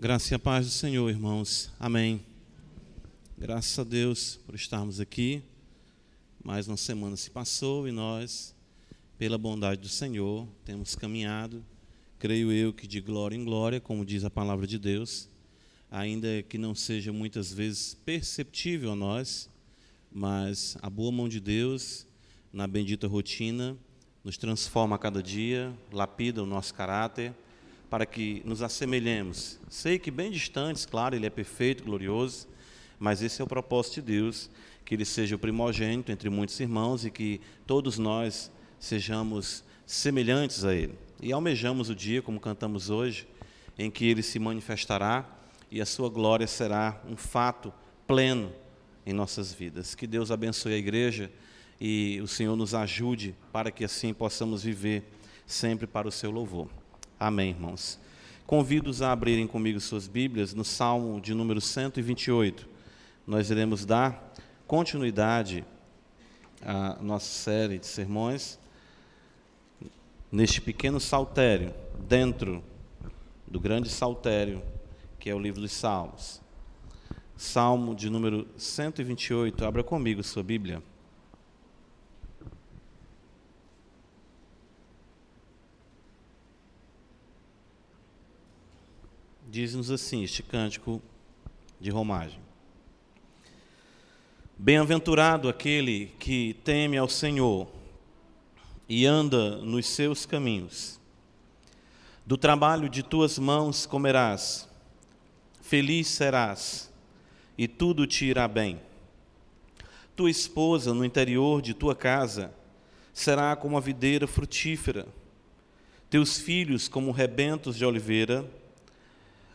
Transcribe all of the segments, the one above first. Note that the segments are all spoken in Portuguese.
Graça e a paz do Senhor, irmãos. Amém. Graças a Deus por estarmos aqui. Mais uma semana se passou e nós, pela bondade do Senhor, temos caminhado, creio eu que de glória em glória, como diz a palavra de Deus, ainda que não seja muitas vezes perceptível a nós, mas a boa mão de Deus, na bendita rotina, nos transforma a cada dia, lapida o nosso caráter para que nos assemelhemos. Sei que bem distantes, claro, Ele é perfeito, glorioso, mas esse é o propósito de Deus, que Ele seja o primogênito entre muitos irmãos e que todos nós sejamos semelhantes a Ele. E almejamos o dia, como cantamos hoje, em que Ele se manifestará e a Sua glória será um fato pleno em nossas vidas. Que Deus abençoe a igreja e o Senhor nos ajude para que assim possamos viver sempre para o Seu louvor. Amém, irmãos. Convido-os a abrirem comigo suas Bíblias no Salmo de número 128. Nós iremos dar continuidade à nossa série de sermões neste pequeno saltério, dentro do grande saltério que é o livro dos Salmos. Salmo de número 128. Abra comigo sua Bíblia. Diz-nos assim este cântico de romagem. Bem-aventurado aquele que teme ao Senhor e anda nos seus caminhos. Do trabalho de tuas mãos comerás, feliz serás, e tudo te irá bem. Tua esposa no interior de tua casa será como a videira frutífera, teus filhos como rebentos de oliveira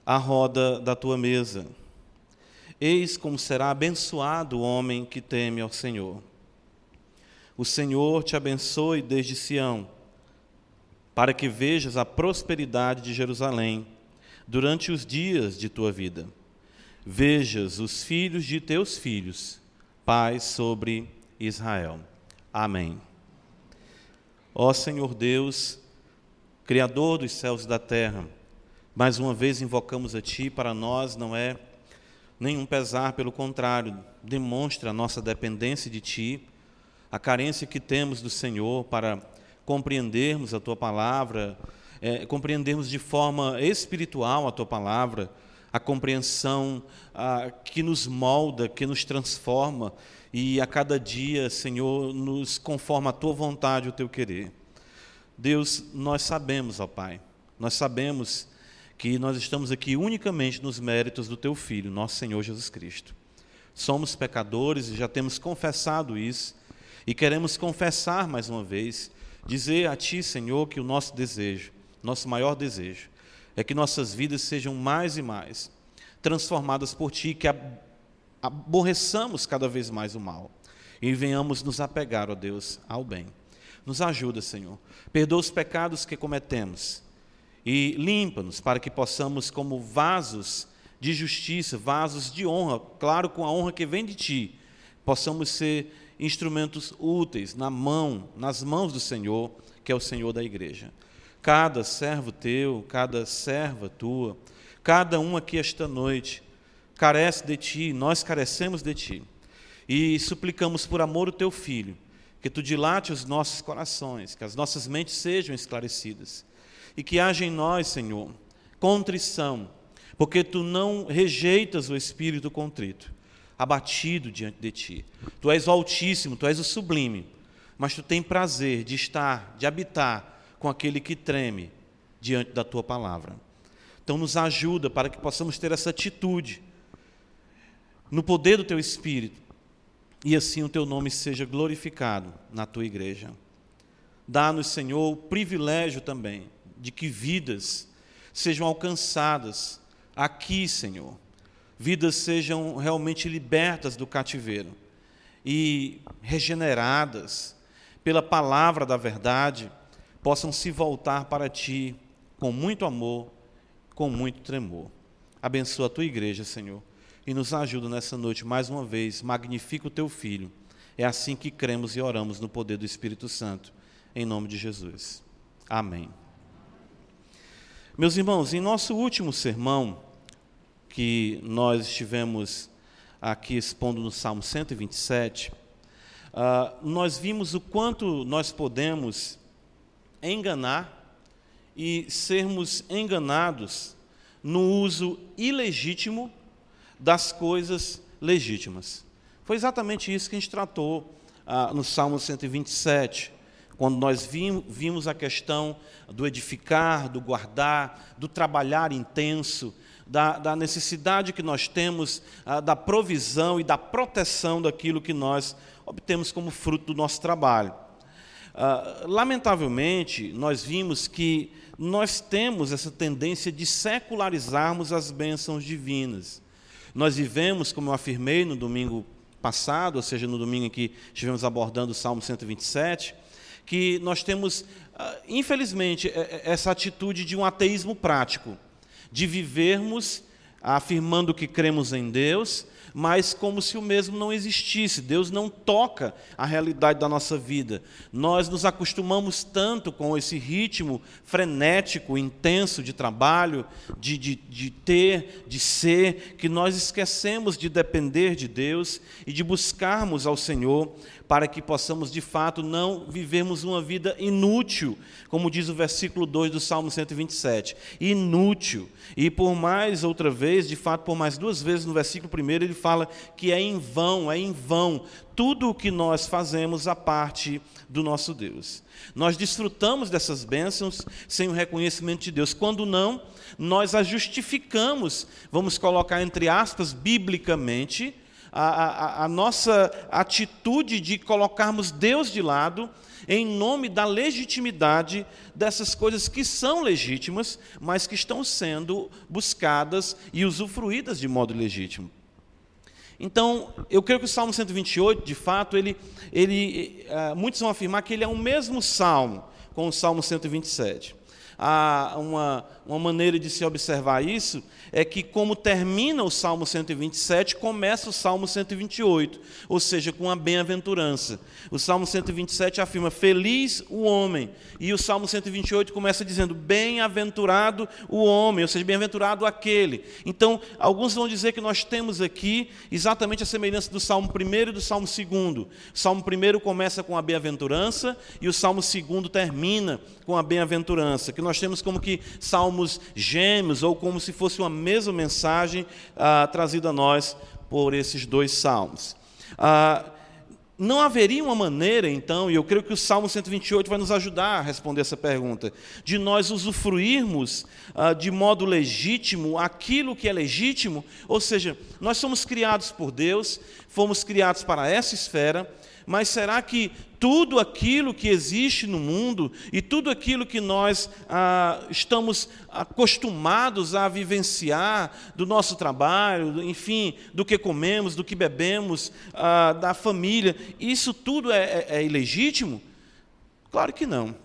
a roda da tua mesa. Eis como será abençoado o homem que teme ao Senhor. O Senhor te abençoe desde Sião, para que vejas a prosperidade de Jerusalém durante os dias de tua vida. Vejas os filhos de teus filhos, paz sobre Israel. Amém. Ó Senhor Deus, Criador dos céus e da terra, mais uma vez invocamos a Ti, para nós não é nenhum pesar, pelo contrário, demonstra a nossa dependência de Ti, a carência que temos do Senhor para compreendermos a Tua palavra, é, compreendermos de forma espiritual a Tua palavra, a compreensão a, que nos molda, que nos transforma e a cada dia, Senhor, nos conforma a Tua vontade, o Teu querer. Deus, nós sabemos, ó Pai, nós sabemos que nós estamos aqui unicamente nos méritos do Teu Filho, nosso Senhor Jesus Cristo. Somos pecadores e já temos confessado isso, e queremos confessar mais uma vez, dizer a Ti, Senhor, que o nosso desejo, nosso maior desejo, é que nossas vidas sejam mais e mais transformadas por Ti, que aborreçamos cada vez mais o mal e venhamos nos apegar, ó Deus, ao bem. Nos ajuda, Senhor. Perdoa os pecados que cometemos e limpa-nos para que possamos, como vasos de justiça, vasos de honra, claro, com a honra que vem de Ti, possamos ser instrumentos úteis na mão, nas mãos do Senhor, que é o Senhor da igreja. Cada servo teu, cada serva tua, cada um aqui esta noite carece de Ti, nós carecemos de Ti. E suplicamos por amor o Teu Filho, que Tu dilate os nossos corações, que as nossas mentes sejam esclarecidas e que haja em nós, Senhor, contrição, porque tu não rejeitas o espírito contrito, abatido diante de ti. Tu és o Altíssimo, tu és o sublime, mas tu tens prazer de estar, de habitar com aquele que treme diante da tua palavra. Então, nos ajuda para que possamos ter essa atitude no poder do teu espírito e assim o teu nome seja glorificado na tua igreja. Dá-nos, Senhor, o privilégio também de que vidas sejam alcançadas aqui, Senhor. Vidas sejam realmente libertas do cativeiro e regeneradas pela palavra da verdade, possam se voltar para ti com muito amor, com muito tremor. Abençoa a tua igreja, Senhor, e nos ajuda nessa noite mais uma vez. Magnifica o teu filho. É assim que cremos e oramos no poder do Espírito Santo. Em nome de Jesus. Amém. Meus irmãos, em nosso último sermão, que nós estivemos aqui expondo no Salmo 127, uh, ah, nós vimos o quanto nós podemos enganar e sermos enganados no uso ilegítimo das coisas legítimas. Foi exatamente isso que a gente tratou uh, no Salmo 127 quando nós vimos a questão do edificar, do guardar, do trabalhar intenso, da, da necessidade que nós temos ah, da provisão e da proteção daquilo que nós obtemos como fruto do nosso trabalho. Ah, lamentavelmente, nós vimos que nós temos essa tendência de secularizarmos as bênçãos divinas. Nós vivemos, como eu afirmei no domingo passado, ou seja, no domingo em que estivemos abordando o Salmo 127, que nós temos, ah, infelizmente, é, é, essa atitude de um ateísmo prático, de vivermos afirmando que cremos em Deus, mas como se o mesmo não existisse. Deus não toca a realidade da nossa vida. Nós nos acostumamos tanto com esse ritmo frenético, intenso de trabalho, de, de, de ter, de ser, que nós esquecemos de depender de Deus e de buscarmos ao Senhor para que possamos de fato não vivermos uma vida inútil, como diz o versículo 2 do Salmo 127. Inútil. E por mais outra vez, de fato, por mais duas vezes no versículo 1, ele fala que é em vão, é em vão tudo o que nós fazemos a parte do nosso Deus. Nós desfrutamos dessas bênçãos sem o reconhecimento de Deus. Quando não, nós as justificamos, vamos colocar entre aspas, biblicamente, a, a, a nossa atitude de colocarmos Deus de lado em nome da legitimidade dessas coisas que são legítimas, mas que estão sendo buscadas e usufruídas de modo legítimo. Então, eu creio que o Salmo 128, de fato, ele, ele, uh, muitos vão afirmar que ele é o mesmo salmo com o Salmo 127 a uma, uma maneira de se observar isso é que, como termina o Salmo 127, começa o Salmo 128, ou seja, com a bem-aventurança. O Salmo 127 afirma: Feliz o homem, e o Salmo 128 começa dizendo: Bem-aventurado o homem, ou seja, bem-aventurado aquele. Então, alguns vão dizer que nós temos aqui exatamente a semelhança do Salmo 1 e do Salmo 2. O Salmo 1 começa com a bem-aventurança e o Salmo 2 termina com a bem-aventurança, que nós temos como que salmos gêmeos, ou como se fosse uma mesma mensagem ah, trazida a nós por esses dois salmos. Ah, não haveria uma maneira, então, e eu creio que o Salmo 128 vai nos ajudar a responder essa pergunta, de nós usufruirmos ah, de modo legítimo aquilo que é legítimo, ou seja, nós somos criados por Deus, fomos criados para essa esfera, mas será que tudo aquilo que existe no mundo e tudo aquilo que nós ah, estamos acostumados a vivenciar do nosso trabalho, enfim, do que comemos, do que bebemos, ah, da família, isso tudo é, é, é ilegítimo? Claro que não.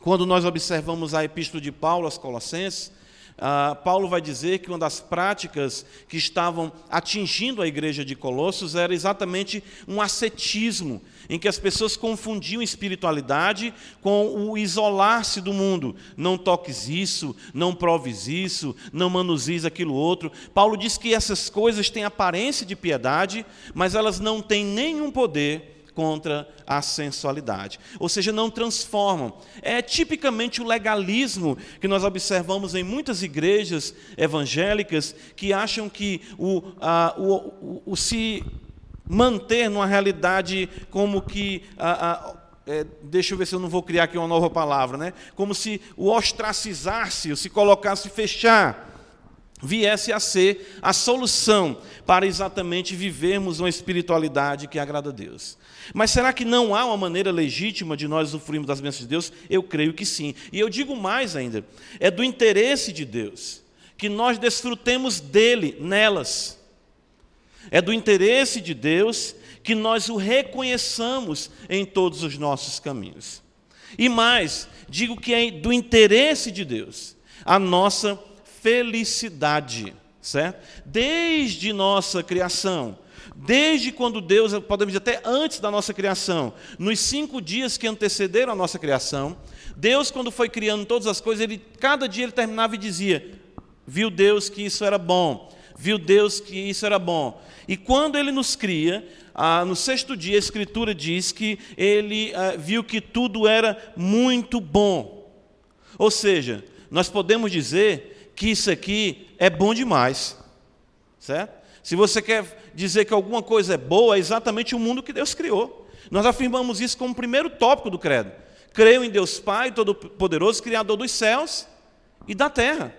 Quando nós observamos a epístola de Paulo aos Colossenses, ah, Paulo vai dizer que uma das práticas que estavam atingindo a igreja de Colossos era exatamente um ascetismo, em que as pessoas confundiam espiritualidade com o isolar-se do mundo. Não toques isso, não proves isso, não manuseis aquilo outro. Paulo diz que essas coisas têm aparência de piedade, mas elas não têm nenhum poder contra a sensualidade. Ou seja, não transformam. É tipicamente o legalismo que nós observamos em muitas igrejas evangélicas que acham que o, a, o, o, o se manter numa realidade como que. A, a, é, deixa eu ver se eu não vou criar aqui uma nova palavra, né? Como se o ostracizar-se, se colocar-se fechar, viesse a ser a solução para exatamente vivermos uma espiritualidade que agrada a Deus. Mas será que não há uma maneira legítima de nós usufruirmos das bênçãos de Deus? Eu creio que sim. E eu digo mais ainda: é do interesse de Deus que nós desfrutemos dele nelas. É do interesse de Deus que nós o reconheçamos em todos os nossos caminhos. E mais, digo que é do interesse de Deus a nossa felicidade, certo? Desde nossa criação, desde quando Deus, podemos dizer até antes da nossa criação, nos cinco dias que antecederam a nossa criação, Deus, quando foi criando todas as coisas, ele, cada dia ele terminava e dizia: Viu Deus que isso era bom. viu Deus que isso era bom. E quando ele nos cria, ah, no sexto dia, a Escritura diz que ele ah, viu que tudo era muito bom. Ou seja, nós podemos dizer que isso aqui é bom demais. Certo? Se você quer dizer que alguma coisa é boa, é exatamente o mundo que Deus criou. Nós afirmamos isso como primeiro tópico do credo. Creio em Deus Pai, Todo-Poderoso, Criador dos céus e da terra.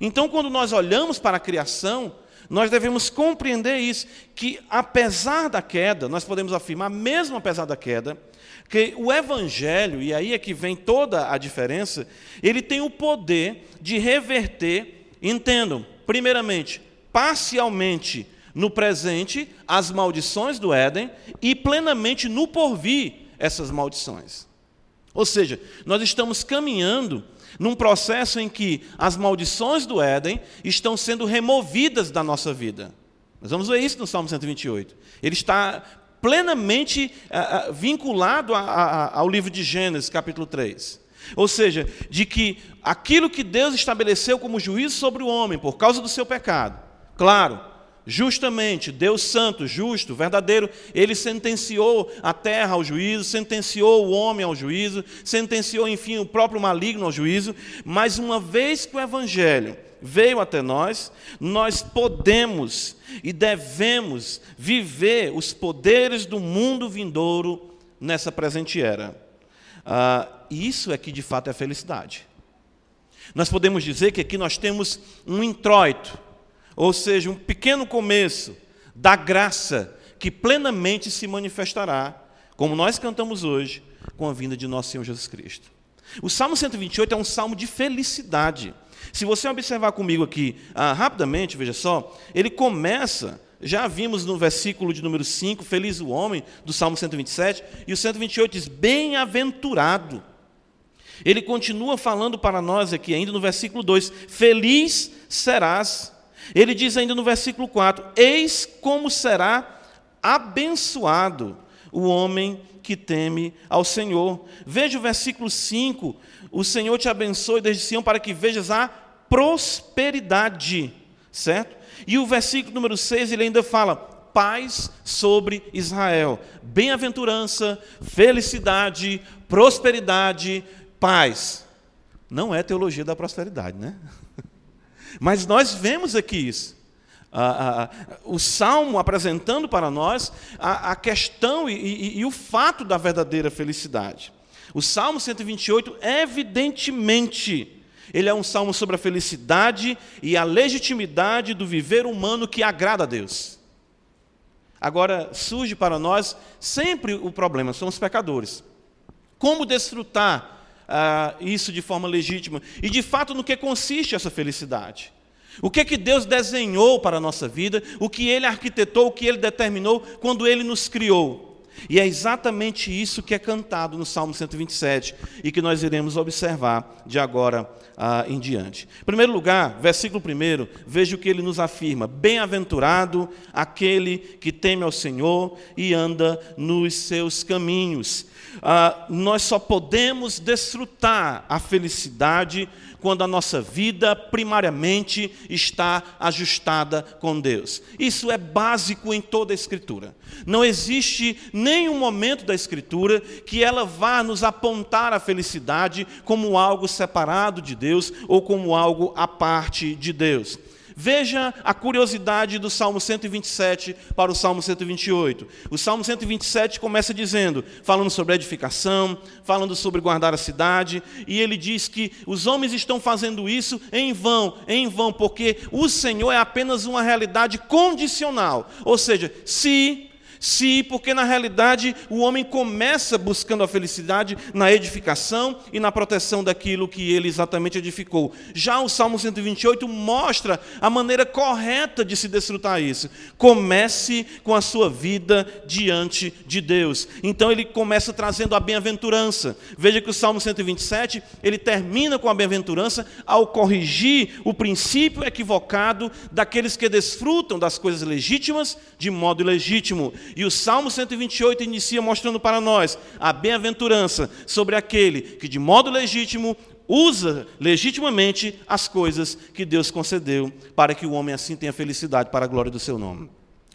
Então, quando nós olhamos para a criação, nós devemos compreender isso, que apesar da queda, nós podemos afirmar, mesmo apesar da queda, que o Evangelho, e aí é que vem toda a diferença, ele tem o poder de reverter, entendam, primeiramente, parcialmente no presente as maldições do Éden e plenamente no porvir essas maldições. Ou seja, nós estamos caminhando num processo em que as maldições do Éden estão sendo removidas da nossa vida. Nós vamos ver isso no Salmo 128. Ele está plenamente uh, vinculado a, a, ao livro de Gênesis, capítulo 3. Ou seja, de que aquilo que Deus estabeleceu como juízo sobre o homem por causa do seu pecado, claro, justamente, Deus santo, justo, verdadeiro, ele sentenciou a terra ao juízo, sentenciou o homem ao juízo, sentenciou, enfim, o próprio maligno ao juízo, mas uma vez que o evangelho veio até nós, nós podemos e devemos viver os poderes do mundo vindouro nessa presente era. Ah, isso é que de fato é felicidade. Nós podemos dizer que aqui nós temos um introito, ou seja, um pequeno começo da graça que plenamente se manifestará, como nós cantamos hoje, com a vinda de nosso Senhor Jesus Cristo. O Salmo 128 é um salmo de felicidade. Se você observar comigo aqui ah, rapidamente, veja só, ele começa, já vimos no versículo de número 5, feliz o homem, do Salmo 127, e o 128 diz: bem-aventurado. Ele continua falando para nós aqui, ainda no versículo 2: Feliz serás ele diz ainda no versículo 4: Eis como será abençoado o homem que teme ao Senhor. Veja o versículo 5: O Senhor te abençoe desde Sião para que vejas a prosperidade, certo? E o versículo número 6 ele ainda fala: paz sobre Israel, bem-aventurança, felicidade, prosperidade, paz. Não é teologia da prosperidade, né? Mas nós vemos aqui isso. Ah, ah, o Salmo apresentando para nós a, a questão e, e, e o fato da verdadeira felicidade. O Salmo 128, evidentemente, ele é um salmo sobre a felicidade e a legitimidade do viver humano que agrada a Deus. Agora, surge para nós sempre o problema, somos pecadores. Como desfrutar ah, isso de forma legítima. E de fato, no que consiste essa felicidade? O que que Deus desenhou para a nossa vida, o que Ele arquitetou, o que Ele determinou quando Ele nos criou. E é exatamente isso que é cantado no Salmo 127 e que nós iremos observar de agora ah, em diante. Em primeiro lugar, versículo 1, veja o que ele nos afirma: Bem-aventurado aquele que teme ao Senhor e anda nos seus caminhos. Ah, nós só podemos desfrutar a felicidade quando a nossa vida primariamente está ajustada com Deus. Isso é básico em toda a Escritura. Não existe nenhum momento da Escritura que ela vá nos apontar a felicidade como algo separado de Deus ou como algo à parte de Deus. Veja a curiosidade do Salmo 127 para o Salmo 128. O Salmo 127 começa dizendo, falando sobre edificação, falando sobre guardar a cidade, e ele diz que os homens estão fazendo isso em vão, em vão, porque o Senhor é apenas uma realidade condicional. Ou seja, se se, porque na realidade o homem começa buscando a felicidade na edificação e na proteção daquilo que ele exatamente edificou. Já o Salmo 128 mostra a maneira correta de se desfrutar isso. Comece com a sua vida diante de Deus. Então ele começa trazendo a bem-aventurança. Veja que o Salmo 127, ele termina com a bem-aventurança ao corrigir o princípio equivocado daqueles que desfrutam das coisas legítimas de modo ilegítimo e o Salmo 128 inicia mostrando para nós a bem-aventurança sobre aquele que, de modo legítimo, usa legitimamente as coisas que Deus concedeu para que o homem assim tenha felicidade para a glória do seu nome.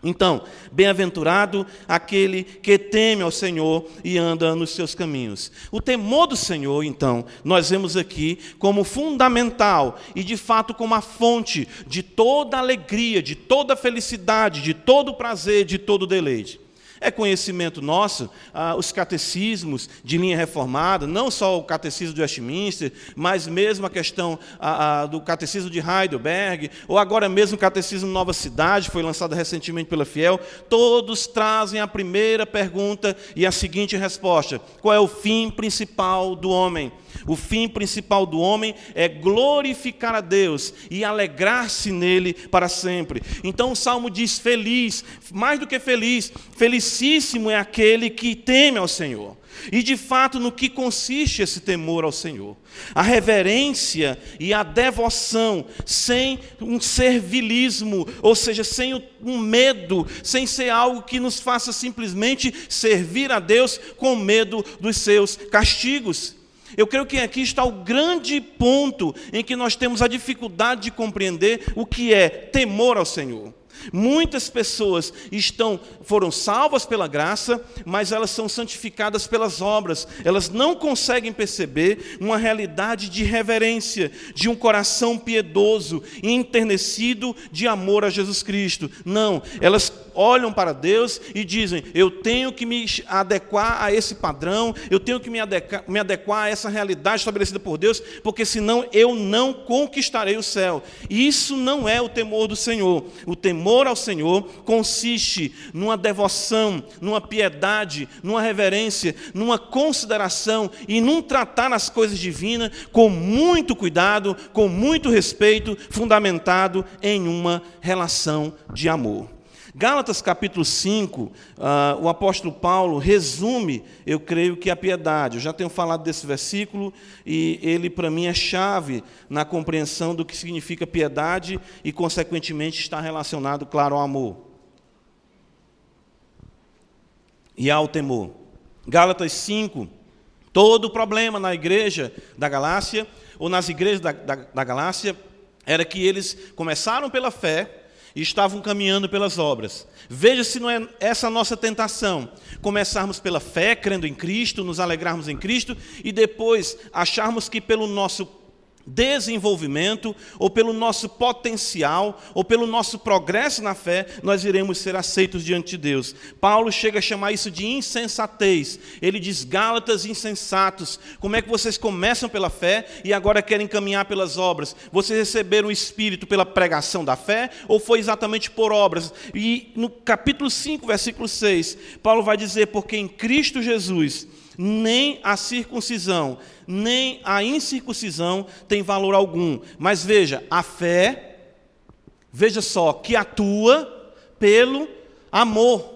Então, bem-aventurado aquele que teme ao Senhor e anda nos seus caminhos. O temor do Senhor, então, nós vemos aqui como fundamental e, de fato, como a fonte de toda alegria, de toda felicidade, de todo prazer, de todo deleite. É conhecimento nosso ah, os catecismos de linha reformada, não só o catecismo de Westminster, mas mesmo a questão ah, ah, do catecismo de Heidelberg, ou agora mesmo o catecismo Nova Cidade, foi lançado recentemente pela Fiel, todos trazem a primeira pergunta e a seguinte resposta: qual é o fim principal do homem? O fim principal do homem é glorificar a Deus e alegrar-se nele para sempre. Então o salmo diz: feliz, mais do que feliz, felicíssimo é aquele que teme ao Senhor. E de fato, no que consiste esse temor ao Senhor? A reverência e a devoção, sem um servilismo, ou seja, sem um medo, sem ser algo que nos faça simplesmente servir a Deus com medo dos seus castigos. Eu creio que aqui está o grande ponto em que nós temos a dificuldade de compreender o que é temor ao Senhor. Muitas pessoas estão foram salvas pela graça, mas elas são santificadas pelas obras. Elas não conseguem perceber uma realidade de reverência, de um coração piedoso e enternecido de amor a Jesus Cristo. Não, elas olham para Deus e dizem: Eu tenho que me adequar a esse padrão, eu tenho que me adequar, me adequar a essa realidade estabelecida por Deus, porque senão eu não conquistarei o céu. Isso não é o temor do Senhor. O temor ao Senhor consiste numa devoção, numa piedade, numa reverência, numa consideração e num tratar as coisas divinas com muito cuidado, com muito respeito, fundamentado em uma relação de amor. Gálatas capítulo 5, uh, ah, o apóstolo Paulo resume, eu creio que a piedade. Eu já tenho falado desse versículo e ele, para mim, é chave na compreensão do que significa piedade e, consequentemente, está relacionado, claro, ao amor e ao temor. Gálatas 5, todo o problema na igreja da Galácia, ou nas igrejas da, da, da Galácia, era que eles começaram pela fé e estavam caminhando pelas obras. Veja se não é essa a nossa tentação. Começarmos pela fé, crendo em Cristo, nos alegrarmos em Cristo e depois acharmos que pelo nosso desenvolvimento, ou pelo nosso potencial, ou pelo nosso progresso na fé, nós iremos ser aceitos diante de Deus. Paulo chega a chamar isso de insensatez. Ele diz: Gálatas insensatos, como é que vocês começam pela fé e agora querem caminhar pelas obras? Vocês receberam o Espírito pela pregação da fé, ou foi exatamente por obras? E no capítulo 5, versículo 6, Paulo vai dizer: Porque em Cristo Jesus nem a circuncisão, nem a incircuncisão tem valor algum. Mas veja, a fé, veja só, que atua pelo amor.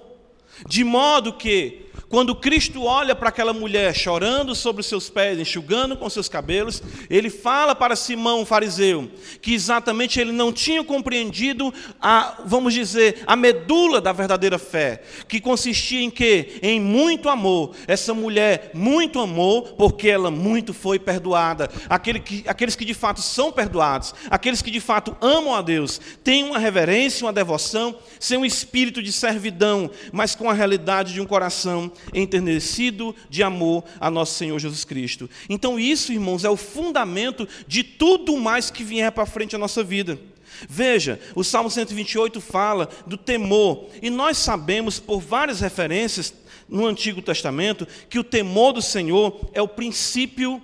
De modo que quando Cristo olha para aquela mulher chorando sobre os seus pés, enxugando com seus cabelos, ele fala para Simão, fariseu, que exatamente ele não tinha compreendido a, vamos dizer, a medula da verdadeira fé, que consistia em quê? Em muito amor. Essa mulher muito amou porque ela muito foi perdoada. Aquele que, aqueles que de fato são perdoados, aqueles que de fato amam a Deus, têm uma reverência, uma devoção, sem um espírito de servidão, mas com a realidade de um coração enternecido de amor a nosso Senhor Jesus Cristo. Então, isso, irmãos, é o fundamento de tudo mais que vier para frente a nossa vida. Veja, o Salmo 128 fala do temor, e nós sabemos por várias referências no Antigo Testamento que o temor do Senhor é o princípio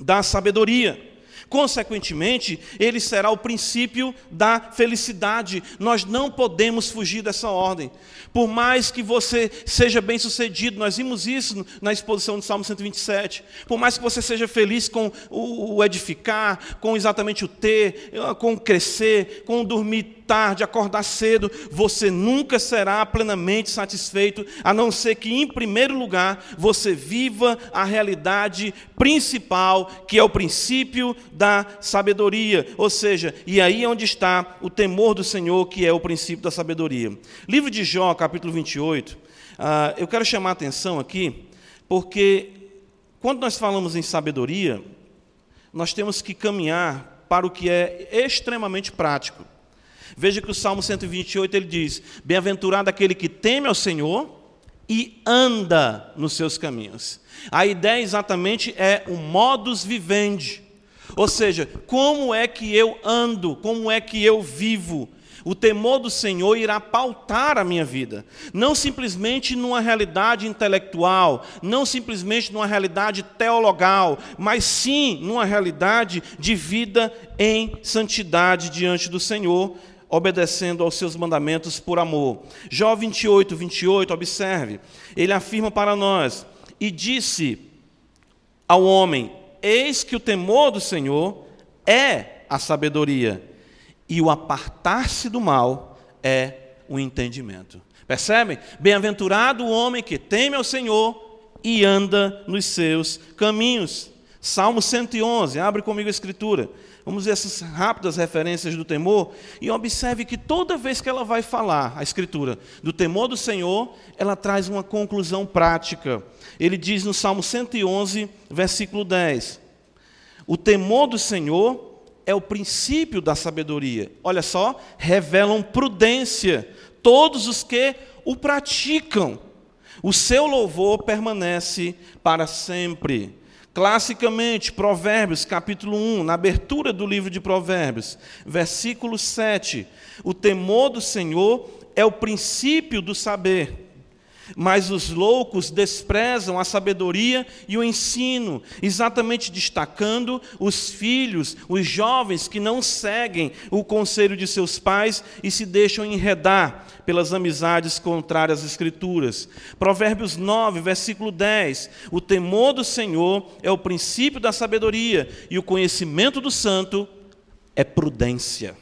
da sabedoria. Consequentemente, ele será o princípio da felicidade. Nós não podemos fugir dessa ordem. Por mais que você seja bem-sucedido, nós vimos isso na exposição do Salmo 127. Por mais que você seja feliz com o edificar, com exatamente o ter, com o crescer, com o dormir tarde, acordar cedo, você nunca será plenamente satisfeito, a não ser que, em primeiro lugar, você viva a realidade principal, que é o princípio da sabedoria. Ou seja, e aí é onde está o temor do Senhor, que é o princípio da sabedoria. Livro de Jó, capítulo 28. Ah, eu quero chamar a atenção aqui, porque quando nós falamos em sabedoria, nós temos que caminhar para o que é extremamente prático. Veja que o Salmo 128 ele diz: Bem-aventurado aquele que teme ao Senhor e anda nos seus caminhos. A ideia exatamente é o modus vivendi. Ou seja, como é que eu ando, como é que eu vivo, o temor do Senhor irá pautar a minha vida, não simplesmente numa realidade intelectual, não simplesmente numa realidade teologal, mas sim numa realidade de vida em santidade diante do Senhor, obedecendo aos seus mandamentos por amor. Jó 28, 28, observe, ele afirma para nós: E disse ao homem: Eis que o temor do Senhor é a sabedoria e o apartar-se do mal é o entendimento. Percebem? Bem-aventurado o homem que teme ao Senhor e anda nos seus caminhos. Salmo 111, abre comigo a escritura. Vamos ver essas rápidas referências do temor e observe que toda vez que ela vai falar, a escritura, do temor do Senhor, ela traz uma conclusão prática. Ele diz no Salmo 111, versículo 10: O temor do Senhor é o princípio da sabedoria. Olha só, revelam prudência todos os que o praticam. O seu louvor permanece para sempre. Classicamente, Provérbios, capítulo 1, na abertura do livro de Provérbios, versículo 7. O temor do Senhor é o princípio do saber. Mas os loucos desprezam a sabedoria e o ensino, exatamente destacando os filhos, os jovens que não seguem o conselho de seus pais e se deixam enredar pelas amizades contrárias às Escrituras. Provérbios 9, versículo 10: O temor do Senhor é o princípio da sabedoria, e o conhecimento do santo é prudência.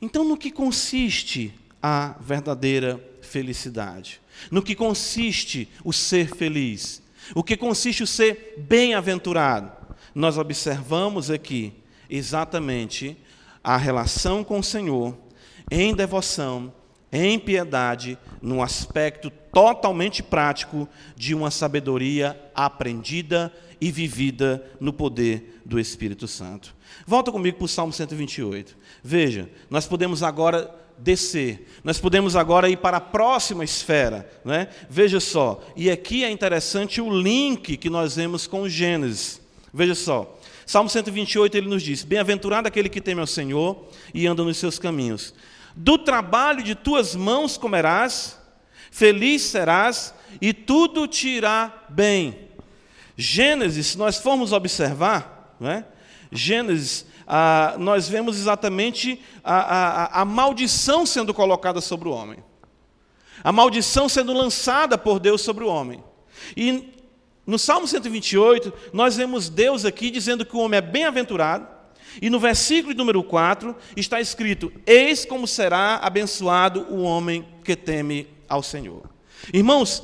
Então, no que consiste a verdadeira felicidade. No que consiste o ser feliz? O que consiste o ser bem-aventurado? Nós observamos aqui exatamente a relação com o Senhor em devoção, em piedade, num aspecto totalmente prático de uma sabedoria aprendida e vivida no poder do Espírito Santo. Volta comigo para o Salmo 128. Veja, nós podemos agora descer. Nós podemos agora ir para a próxima esfera. Né? Veja só, e aqui é interessante o link que nós vemos com Gênesis. Veja só, Salmo 128 ele nos diz: Bem-aventurado aquele que teme ao Senhor e anda nos seus caminhos. Do trabalho de tuas mãos comerás, feliz serás e tudo te irá bem. Gênesis, se nós formos observar, né? Gênesis ah, nós vemos exatamente a, a, a maldição sendo colocada sobre o homem. A maldição sendo lançada por Deus sobre o homem. E no Salmo 128, nós vemos Deus aqui dizendo que o homem é bem-aventurado, e no versículo número 4 está escrito: Eis como será abençoado o homem que teme ao Senhor. Irmãos,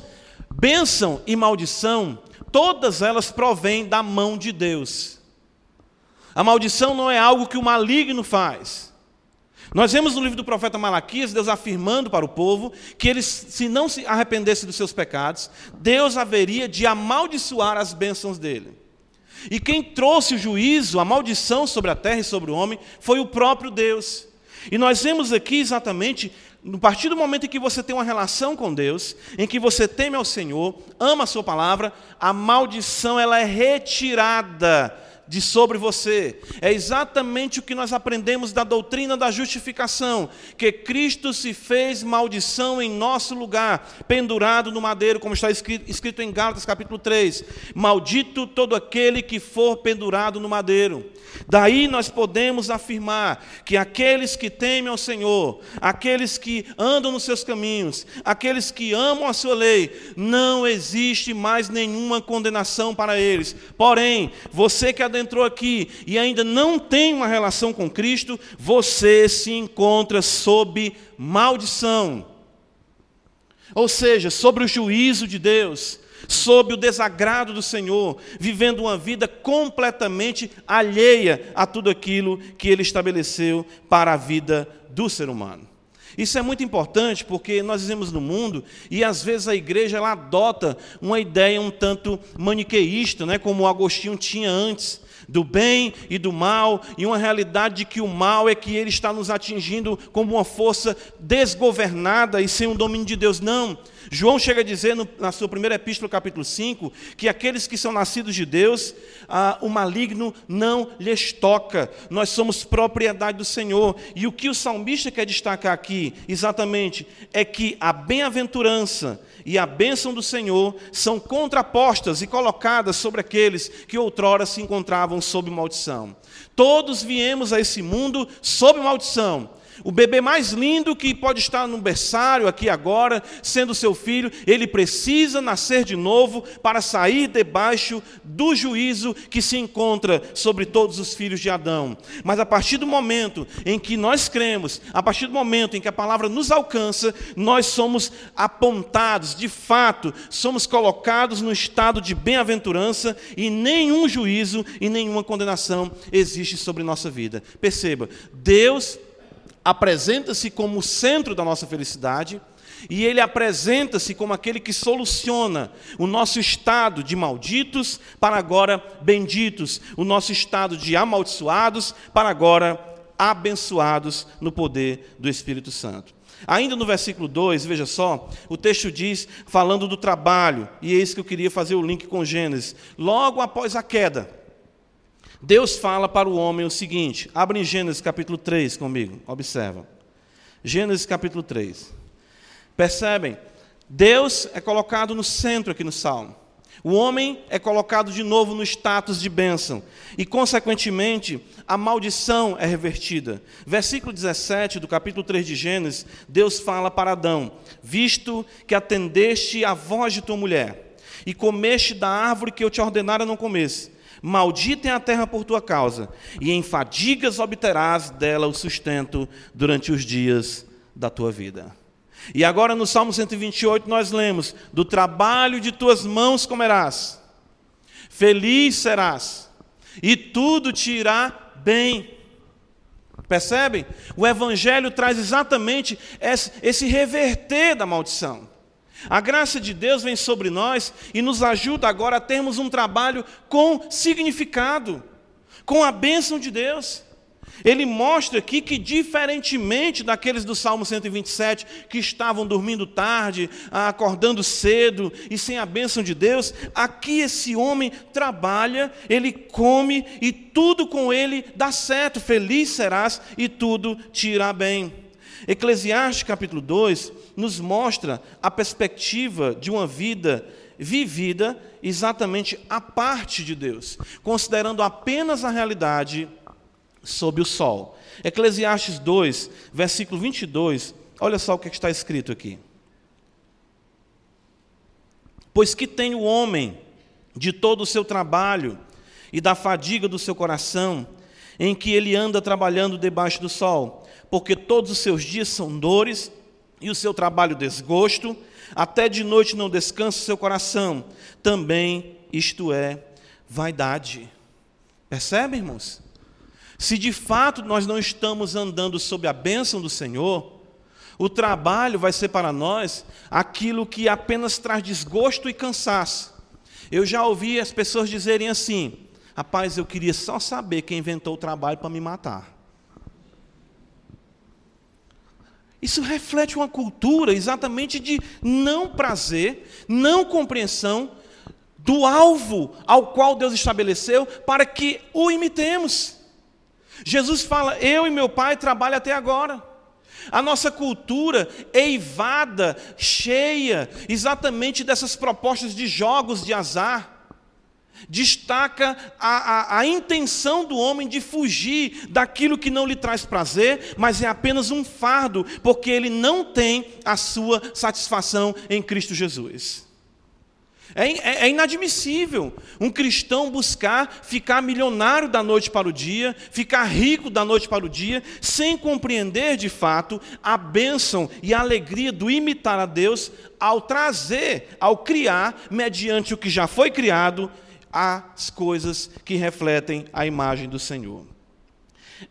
bênção e maldição, todas elas provêm da mão de Deus. A maldição não é algo que o maligno faz. Nós vemos no livro do profeta Malaquias Deus afirmando para o povo que eles, se não se arrependessem dos seus pecados, Deus haveria de amaldiçoar as bênçãos dele. E quem trouxe o juízo, a maldição sobre a terra e sobre o homem, foi o próprio Deus. E nós vemos aqui exatamente, no partir do momento em que você tem uma relação com Deus, em que você teme ao Senhor, ama a sua palavra, a maldição ela é retirada de sobre você. É exatamente o que nós aprendemos da doutrina da justificação, que Cristo se fez maldição em nosso lugar, pendurado no madeiro, como está escrito, escrito em Gálatas capítulo 3. Maldito todo aquele que for pendurado no madeiro. Daí nós podemos afirmar que aqueles que temem ao Senhor, aqueles que andam nos seus caminhos, aqueles que amam a sua lei, não existe mais nenhuma condenação para eles. Porém, você que adentrou aqui e ainda não tem uma relação com Cristo, você se encontra sob maldição. Ou seja, sobre o juízo de Deus, sob o desagrado do Senhor, vivendo uma vida completamente alheia a tudo aquilo que Ele estabeleceu para a vida do ser humano. Isso é muito importante porque nós vivemos no mundo e às vezes a igreja ela adota uma ideia um tanto maniqueísta, né, como o Agostinho tinha antes, do bem e do mal, e uma realidade de que o mal é que ele está nos atingindo como uma força desgovernada e sem o domínio de Deus. Não. João chega a dizer no, na sua primeira epístola, capítulo 5, que aqueles que são nascidos de Deus, ah, o maligno não lhes toca. Nós somos propriedade do Senhor. E o que o salmista quer destacar aqui, exatamente, é que a bem-aventurança e a bênção do Senhor são contrapostas e colocadas sobre aqueles que outrora se encontravam sob maldição. Todos viemos a esse mundo sob maldição, o bebê mais lindo que pode estar no berçário aqui agora, sendo seu filho, ele precisa nascer de novo para sair debaixo do juízo que se encontra sobre todos os filhos de Adão. Mas a partir do momento em que nós cremos, a partir do momento em que a palavra nos alcança, nós somos apontados, de fato, somos colocados no estado de bem-aventurança e nenhum juízo e nenhuma condenação existe sobre nossa vida. Perceba, Deus apresenta-se como o centro da nossa felicidade e ele apresenta-se como aquele que soluciona o nosso estado de malditos para agora benditos, o nosso estado de amaldiçoados para agora abençoados no poder do Espírito Santo. Ainda no versículo 2, veja só, o texto diz, falando do trabalho, e é isso que eu queria fazer o link com Gênesis. Logo após a queda, Deus fala para o homem o seguinte: abre em Gênesis capítulo 3 comigo, observa. Gênesis capítulo 3. Percebem? Deus é colocado no centro aqui no Salmo. O homem é colocado de novo no status de bênção. E, consequentemente, a maldição é revertida. Versículo 17 do capítulo 3 de Gênesis, Deus fala para Adão: Visto que atendeste à voz de tua mulher, e comeste da árvore que eu te ordenara não comesse, Maldita é a terra por tua causa, e em fadigas obterás dela o sustento durante os dias da tua vida. E agora no Salmo 128 nós lemos: Do trabalho de tuas mãos comerás, feliz serás, e tudo te irá bem. Percebem? O Evangelho traz exatamente esse reverter da maldição. A graça de Deus vem sobre nós e nos ajuda agora a termos um trabalho com significado, com a bênção de Deus. Ele mostra aqui que, diferentemente daqueles do Salmo 127, que estavam dormindo tarde, acordando cedo e sem a bênção de Deus, aqui esse homem trabalha, ele come e tudo com ele dá certo, feliz serás e tudo te irá bem. Eclesiastes capítulo 2 nos mostra a perspectiva de uma vida vivida exatamente à parte de Deus, considerando apenas a realidade sob o sol. Eclesiastes 2, versículo 22, olha só o que está escrito aqui. Pois que tem o homem de todo o seu trabalho e da fadiga do seu coração, em que ele anda trabalhando debaixo do sol, porque todos os seus dias são dores e o seu trabalho desgosto, até de noite não descansa o seu coração, também isto é vaidade. Percebe, irmãos? Se de fato nós não estamos andando sob a bênção do Senhor, o trabalho vai ser para nós aquilo que apenas traz desgosto e cansaço. Eu já ouvi as pessoas dizerem assim: rapaz, eu queria só saber quem inventou o trabalho para me matar. Isso reflete uma cultura exatamente de não prazer, não compreensão do alvo ao qual Deus estabeleceu para que o imitemos. Jesus fala: Eu e meu Pai trabalham até agora. A nossa cultura eivada, cheia exatamente dessas propostas de jogos de azar, destaca a, a, a, intenção do homem de fugir daquilo que não lhe traz prazer, mas é apenas um fardo, porque ele não tem a sua satisfação em Cristo Jesus. É, é, é inadmissível um cristão buscar ficar milionário da noite para o dia, ficar rico da noite para o dia, sem compreender de fato a bênção e a alegria do imitar a Deus ao trazer, ao criar, mediante o que já foi criado, as coisas que refletem a imagem do Senhor.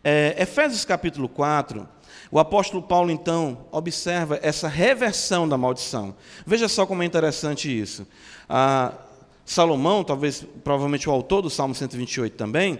É, Efésios capítulo 4, o apóstolo Paulo, então, observa essa reversão da maldição. Veja só como é interessante isso. Ah, Salomão, talvez, provavelmente o autor do Salmo 128 também,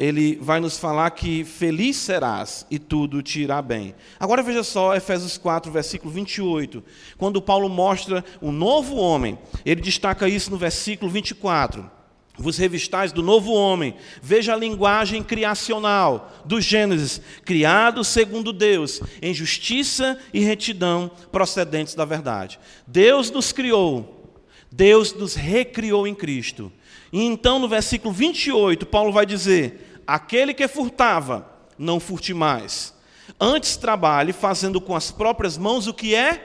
ele vai nos falar que feliz serás e tudo te irá bem. Agora veja só Efésios 4, versículo 28, quando Paulo mostra o novo homem, ele destaca isso no versículo 24 vos revistais do novo homem. Veja a linguagem criacional do Gênesis, criado segundo Deus, em justiça e retidão procedentes da verdade. Deus nos criou, Deus nos recriou em Cristo. E então no versículo 28, Paulo vai dizer: aquele que furtava, não furte mais. Antes trabalhe fazendo com as próprias mãos o que é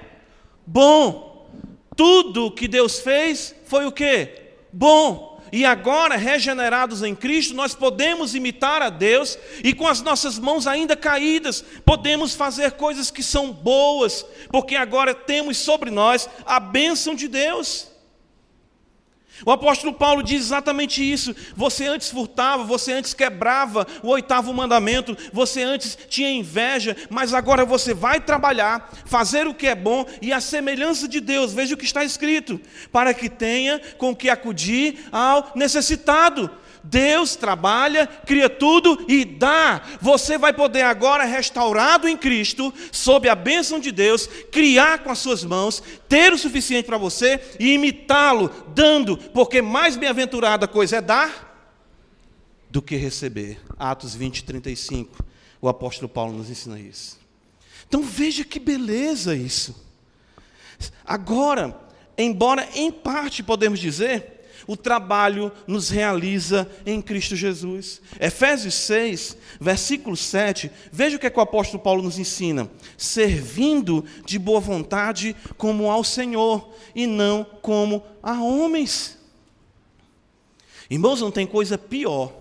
bom. Tudo que Deus fez foi o que? Bom e agora, regenerados em Cristo, nós podemos imitar a Deus e com as nossas mãos ainda caídas, podemos fazer coisas que são boas, porque agora temos sobre nós a bênção de Deus. O apóstolo Paulo diz exatamente isso. Você antes furtava, você antes quebrava o oitavo mandamento, você antes tinha inveja, mas agora você vai trabalhar, fazer o que é bom e a semelhança de Deus, veja o que está escrito, para que tenha com que acudir ao necessitado. Deus trabalha, cria tudo e dá. Você vai poder agora, restaurado em Cristo, sob a bênção de Deus, criar com as suas mãos, ter o suficiente para você e imitá-lo, dando, porque mais bem-aventurada coisa é dar do que receber. Atos 20, 35. O apóstolo Paulo nos ensina isso. Então veja que beleza isso. Agora, embora em parte podemos dizer o trabalho nos realiza em Cristo Jesus. Efésios 6, versículo 7, veja o que, é que o apóstolo Paulo nos ensina: servindo de boa vontade como ao Senhor e não como a homens. Irmãos, não tem coisa pior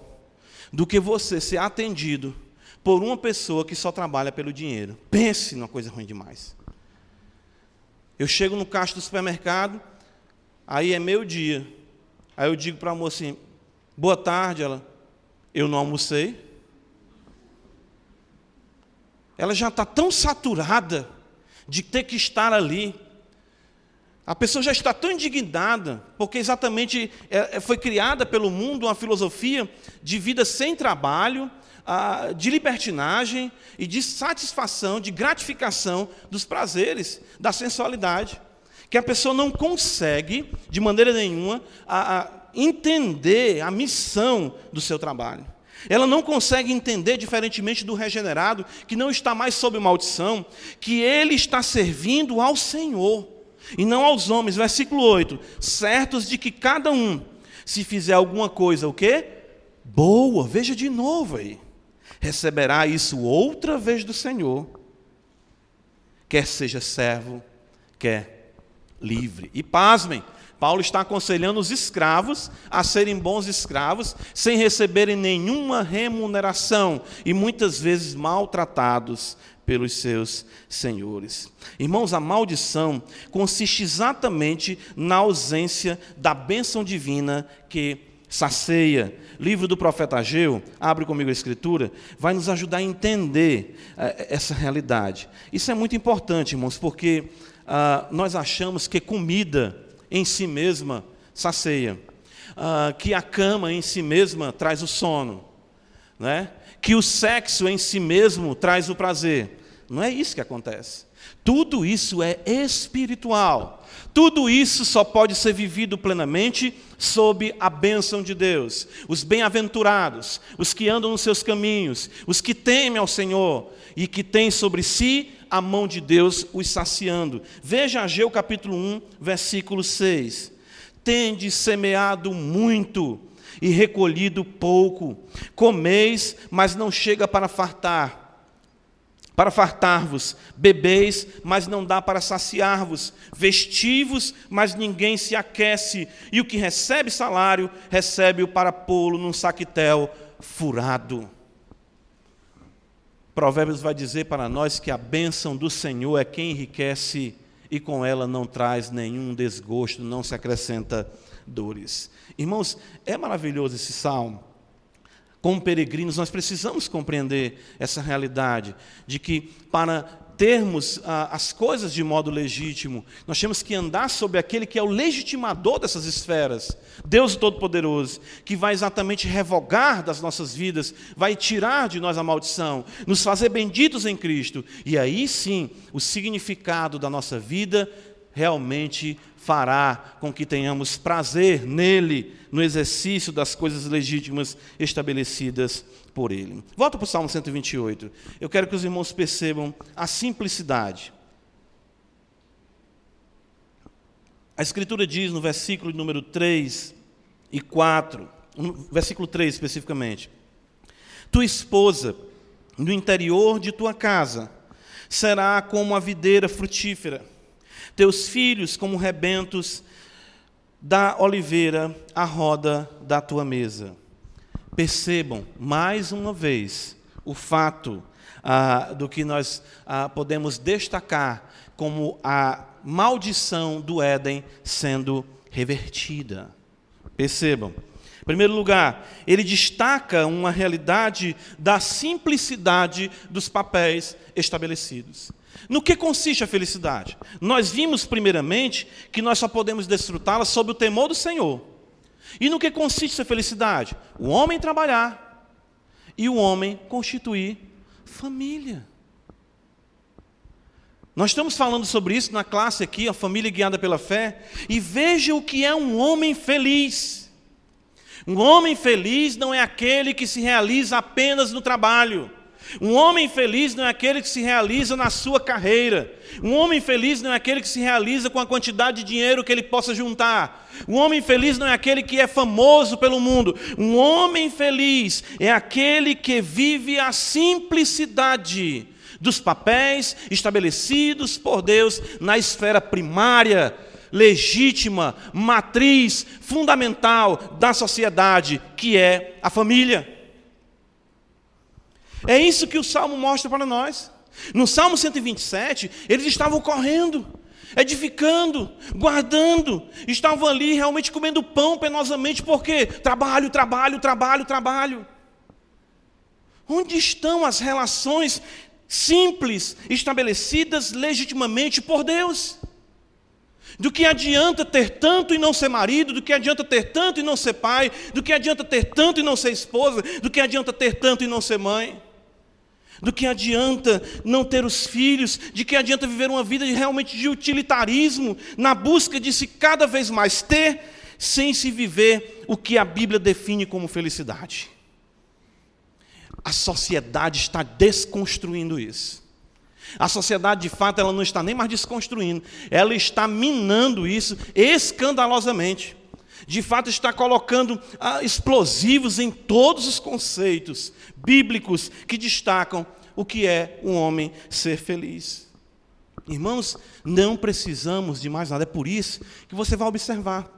do que você ser atendido por uma pessoa que só trabalha pelo dinheiro. Pense numa coisa ruim demais. Eu chego no caixa do supermercado, aí é meio dia, Aí eu digo para a moça assim: boa tarde. Ela, eu não almocei. Ela já está tão saturada de ter que estar ali. A pessoa já está tão indignada, porque exatamente é, é, foi criada pelo mundo uma filosofia de vida sem trabalho, de libertinagem e de satisfação, de gratificação dos prazeres, da sensualidade que a pessoa não consegue, de maneira nenhuma, a, a entender a missão do seu trabalho. Ela não consegue entender, diferentemente do regenerado, que não está mais sob maldição, que ele está servindo ao Senhor e não aos homens. Versículo 8: certos de que cada um, se fizer alguma coisa, o quê? Boa, veja de novo aí. Receberá isso outra vez do Senhor, quer seja servo, quer livre. E pasmem, Paulo está aconselhando os escravos a serem bons escravos, sem receberem nenhuma remuneração e muitas vezes maltratados pelos seus senhores. Irmãos, a maldição consiste exatamente na ausência da bênção divina que saceia. Livro do profeta Ageu, abre comigo a escritura, vai nos ajudar a entender eh, essa realidade. Isso é muito importante, irmãos, porque ah, nós achamos que comida em si mesma sacia, ah, que a cama em si mesma traz o sono, né? que o sexo em si mesmo traz o prazer. Não é isso que acontece. Tudo isso é espiritual. Tudo isso só pode ser vivido plenamente sob a bênção de Deus. Os bem-aventurados, os que andam nos seus caminhos, os que temem ao Senhor e que têm sobre si a mão de Deus os saciando. Veja Ageu capítulo 1, versículo 6. Tende semeado muito e recolhido pouco. Comeis, mas não chega para fartar. Para fartar-vos, bebeis, mas não dá para saciar-vos, vestivos, mas ninguém se aquece, e o que recebe salário, recebe-o para pô-lo num saquetel furado. Provérbios vai dizer para nós que a bênção do Senhor é quem enriquece e com ela não traz nenhum desgosto, não se acrescenta dores. Irmãos, é maravilhoso esse salmo. como peregrinos, nós precisamos compreender essa realidade de que para termos ah, as coisas de modo legítimo, nós temos que andar sobre aquele que é o legitimador dessas esferas, Deus Todo-Poderoso, que vai exatamente revogar das nossas vidas, vai tirar de nós a maldição, nos fazer benditos em Cristo, e aí sim o significado da nossa vida realmente fará com que tenhamos prazer nele, no exercício das coisas legítimas estabelecidas por ele. Volta para o Salmo 128. Eu quero que os irmãos percebam a simplicidade. A Escritura diz no versículo número 3 e 4, no versículo 3 especificamente: Tua esposa, no interior de tua casa, será como a videira frutífera teus filhos como rebentos da oliveira à roda da tua mesa. Percebam, mais uma vez, o fato ah, do que nós ah, podemos destacar como a maldição do Éden sendo revertida. Percebam. Em primeiro lugar, ele destaca uma realidade da simplicidade dos papéis estabelecidos. No que consiste a felicidade? Nós vimos, primeiramente, que nós só podemos desfrutá-la sob o temor do Senhor. E no que consiste a felicidade? O homem trabalhar e o homem constituir família. Nós estamos falando sobre isso na classe aqui, a família guiada pela fé, e veja o que é um homem feliz. Um homem feliz não é aquele que se realiza apenas no trabalho. Um homem feliz não é aquele que se realiza na sua carreira. Um homem feliz não é aquele que se realiza com a quantidade de dinheiro que ele possa juntar. Um homem feliz não é aquele que é famoso pelo mundo. Um homem feliz é aquele que vive a simplicidade dos papéis estabelecidos por Deus na esfera primária, legítima, matriz, fundamental da sociedade, que é a família. É isso que o salmo mostra para nós. No Salmo 127, eles estavam correndo, edificando, guardando, estavam ali realmente comendo pão penosamente, porque trabalho, trabalho, trabalho, trabalho. Onde estão as relações simples, estabelecidas legitimamente por Deus? Do que adianta ter tanto e não ser marido, do que adianta ter tanto e não ser pai, do que adianta ter tanto e não ser esposa, do que adianta ter tanto e não ser mãe? Do que adianta não ter os filhos? De que adianta viver uma vida de, realmente de utilitarismo, na busca de se cada vez mais ter, sem se viver o que a Bíblia define como felicidade? A sociedade está desconstruindo isso. A sociedade, de fato, ela não está nem mais desconstruindo, ela está minando isso escandalosamente de fato está colocando ah, explosivos em todos os conceitos bíblicos que destacam o que é um homem ser feliz. Irmãos, não precisamos de mais nada, é por isso que você vai observar.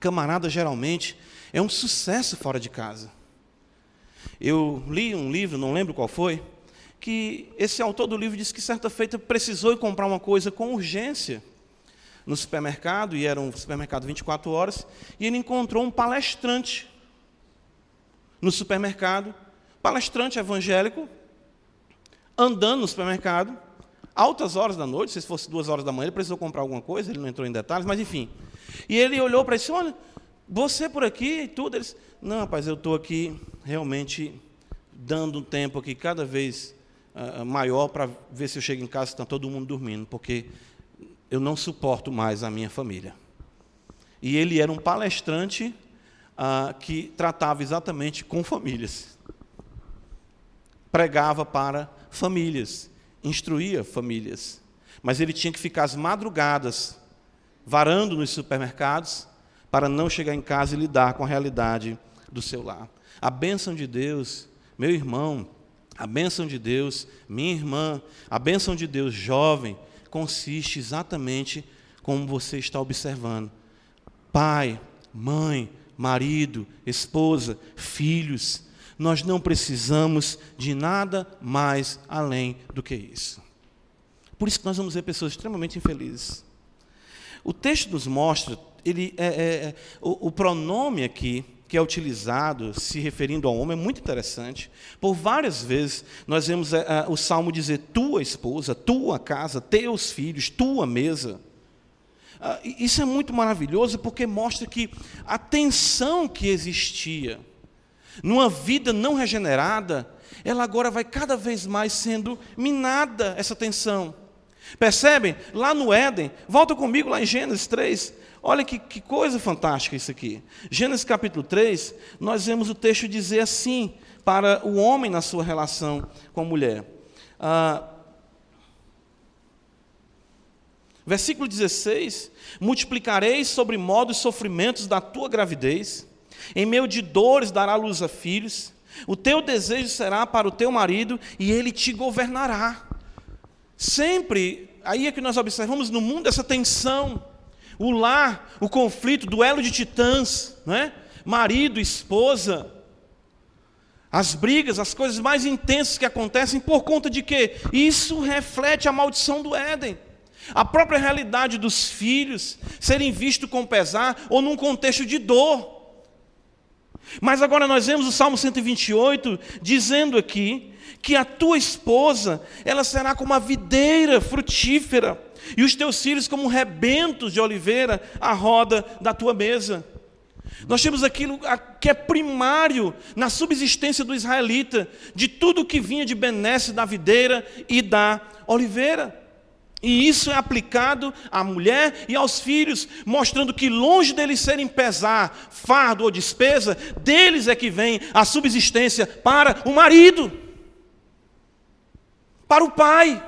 Camarada, geralmente, é um sucesso fora de casa. Eu li um livro, não lembro qual foi, que esse autor do livro disse que certa feita precisou ir comprar uma coisa com urgência no supermercado, e era um supermercado 24 horas, e ele encontrou um palestrante no supermercado, palestrante evangélico, andando no supermercado, altas horas da noite, se fosse duas horas da manhã, ele precisou comprar alguma coisa, ele não entrou em detalhes, mas enfim. E ele olhou para ele e disse, olha, você por aqui e tudo. Ele disse, não, rapaz, eu estou aqui realmente dando um tempo aqui cada vez uh, maior para ver se eu chego em casa e está todo mundo dormindo, porque eu não suporto mais a minha família. E ele era um palestrante ah, que tratava exatamente com famílias. Pregava para famílias, instruía famílias. Mas ele tinha que ficar às madrugadas, varando nos supermercados, para não chegar em casa e lidar com a realidade do seu lar. A bênção de Deus, meu irmão, a bênção de Deus, minha irmã, a bênção de Deus, jovem, consiste exatamente como você está observando. Pai, mãe, marido, esposa, filhos, nós não precisamos de nada mais além do que isso. Por isso que nós vamos ver pessoas extremamente infelizes. O texto nos mostra, ele, é, é, é, o, o pronome aqui que é utilizado se referindo ao homem é muito interessante. Por várias vezes nós vemos uh, o salmo dizer tua esposa, tua casa, teus filhos, tua mesa. Uh, isso é muito maravilhoso porque mostra que a tensão que existia numa vida não regenerada, ela agora vai cada vez mais sendo minada, essa tensão. Percebem? Lá no Éden, volta comigo lá em Gênesis 3, Olha que, que, coisa fantástica isso aqui. Gênesis capítulo 3, nós vemos o texto dizer assim, para o homem na sua relação com a mulher. Ah, versículo 16: Multiplicarei sobre modo os sofrimentos da tua gravidez, em meio de dores dará luz a filhos, o teu desejo será para o teu marido, e ele te governará. Sempre, aí é que nós observamos no mundo essa tensão o lar, o conflito, duelo de titãs, né? marido, esposa, as brigas, as coisas mais intensas que acontecem por conta de quê? Isso reflete a maldição do Éden. A própria realidade dos filhos serem vistos com pesar ou num contexto de dor. Mas agora nós vemos o Salmo 128 dizendo aqui que a tua esposa, ela será como a videira frutífera e os teus filhos como rebentos de oliveira à roda da tua mesa. Nós temos aquilo que é primário na subsistência do israelita, de tudo que vinha de benesse da videira e da oliveira. E isso é aplicado à mulher e aos filhos, mostrando que longe deles serem pesar, fardo ou despesa, deles é que vem a subsistência para o marido, para o pai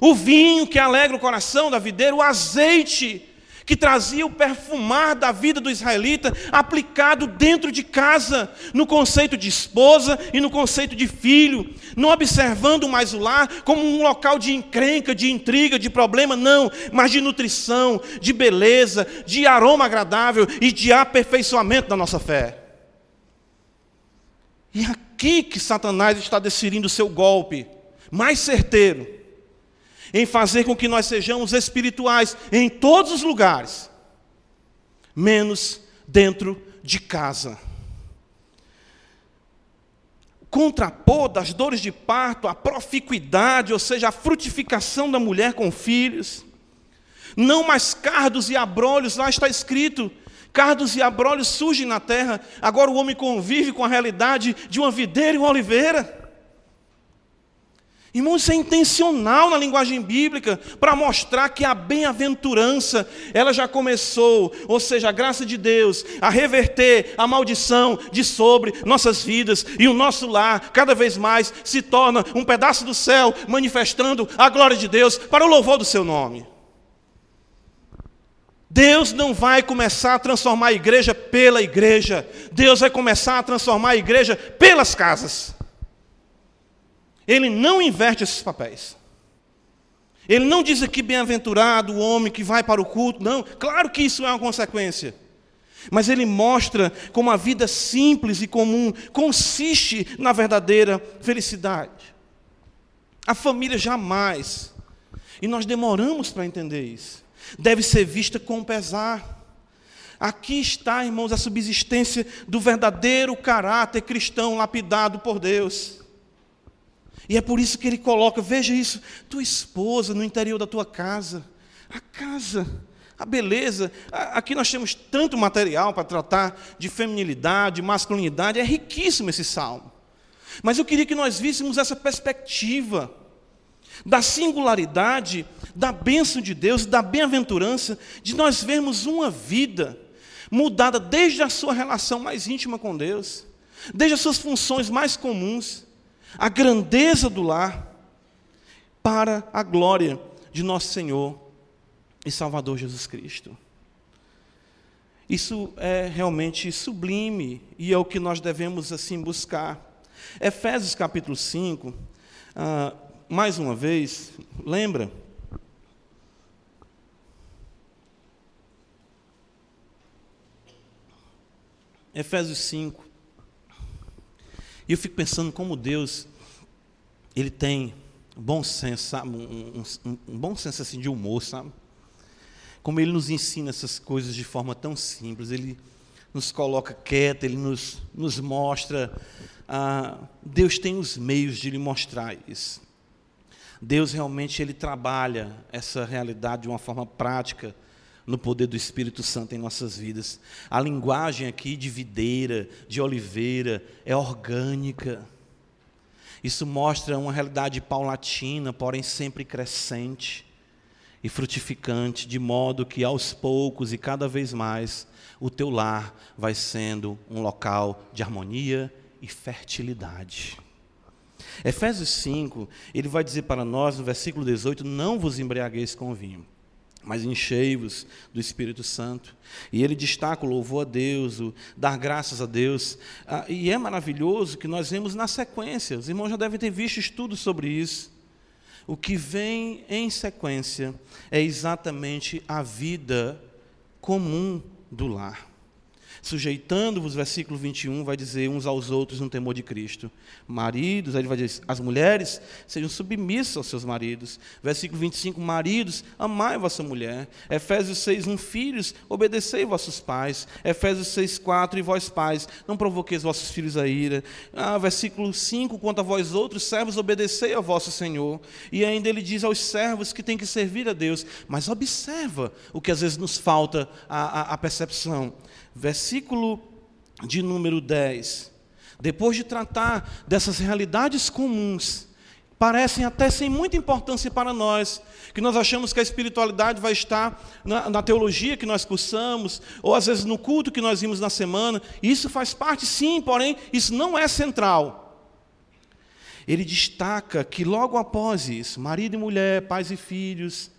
o vinho que alegra o coração da videira, o azeite que trazia o perfumar da vida do israelita aplicado dentro de casa, no conceito de esposa e no conceito de filho, não observando mais o lar como um local de encrenca, de intriga, de problema, não, mas de nutrição, de beleza, de aroma agradável e de aperfeiçoamento da nossa fé. E aqui que Satanás está decidindo o seu golpe mais certeiro em fazer com que nós sejamos espirituais em todos os lugares, menos dentro de casa. Contrapor das dores de parto, a proficuidade, ou seja, a frutificação da mulher com filhos. Não mais cardos e abrolhos, lá está escrito, cardos e abrolhos surgem na terra, agora o homem convive com a realidade de uma videira e uma oliveira. Irmão, isso é intencional na linguagem bíblica para mostrar que a bem-aventurança, ela já começou, ou seja, a graça de Deus, a reverter a maldição de sobre nossas vidas e o nosso lar cada vez mais se torna um pedaço do céu manifestando a glória de Deus para o louvor do seu nome. Deus não vai começar a transformar a igreja pela igreja, Deus vai começar a transformar a igreja pelas casas. Ele não inverte esses papéis. Ele não diz aqui bem-aventurado o homem que vai para o culto, não. Claro que isso é uma consequência. Mas ele mostra como a vida simples e comum consiste na verdadeira felicidade. A família jamais, e nós demoramos para entender isso, deve ser vista com pesar. Aqui está, irmãos, a subsistência do verdadeiro caráter cristão lapidado por Deus. E é por isso que ele coloca, veja isso, tua esposa no interior da tua casa, a casa, a beleza. Aqui nós temos tanto material para tratar de feminilidade, masculinidade, é riquíssimo esse salmo. Mas eu queria que nós víssemos essa perspectiva da singularidade, da bênção de Deus, da bem-aventurança, de nós vermos uma vida mudada desde a sua relação mais íntima com Deus, desde as suas funções mais comuns a grandeza do lar para a glória de nosso Senhor e Salvador Jesus Cristo. Isso é realmente sublime e é o que nós devemos assim buscar. Efésios capítulo 5, ah, mais uma vez, lembra? Efésios 5, e eu fico pensando como Deus, ele tem bom senso, sabe? Um, um, um, bom senso assim de humor, sabe? Como ele nos ensina essas coisas de forma tão simples. Ele nos coloca quieto, ele nos, nos mostra. Ah, Deus tem os meios de lhe mostrar isso. Deus realmente ele trabalha essa realidade de uma forma prática no poder do Espírito Santo em nossas vidas. A linguagem aqui de videira, de oliveira, é orgânica. Isso mostra uma realidade paulatina, porém sempre crescente e frutificante, de modo que aos poucos e cada vez mais o teu lar vai sendo um local de harmonia e fertilidade. Efésios 5, ele vai dizer para nós, no versículo 18: Não vos embriagueis com vinho, mas enchei-vos do Espírito Santo. E ele destaca o louvor a Deus, o dar graças a Deus. Ah, e é maravilhoso que nós vemos na sequência, os irmãos já devem ter visto estudos sobre isso. O que vem em sequência é exatamente a vida comum do lar sujeitando-vos, versículo 21, vai dizer uns aos outros no temor de Cristo. Maridos, aí ele vai dizer, as mulheres sejam submissas aos seus maridos. Versículo 25, maridos, amai vossa mulher. Efésios 6, 1, filhos, obedecei vossos pais. Efésios 6, 4, e vós pais, não provoqueis vossos filhos a ira. Ah, versículo 5, quanto a vós outros, servos, obedecei ao vosso Senhor. E ainda ele diz aos servos que têm que servir a Deus. Mas observa o que às vezes nos falta a, a, a percepção versículo de número 10. Depois de tratar dessas realidades comuns, parecem até sem muita importância para nós, que nós achamos que a espiritualidade vai estar na, na, teologia que nós cursamos, ou às vezes no culto que nós vimos na semana, isso faz parte sim, porém, isso não é central. Ele destaca que logo após isso, marido e mulher, pais e filhos,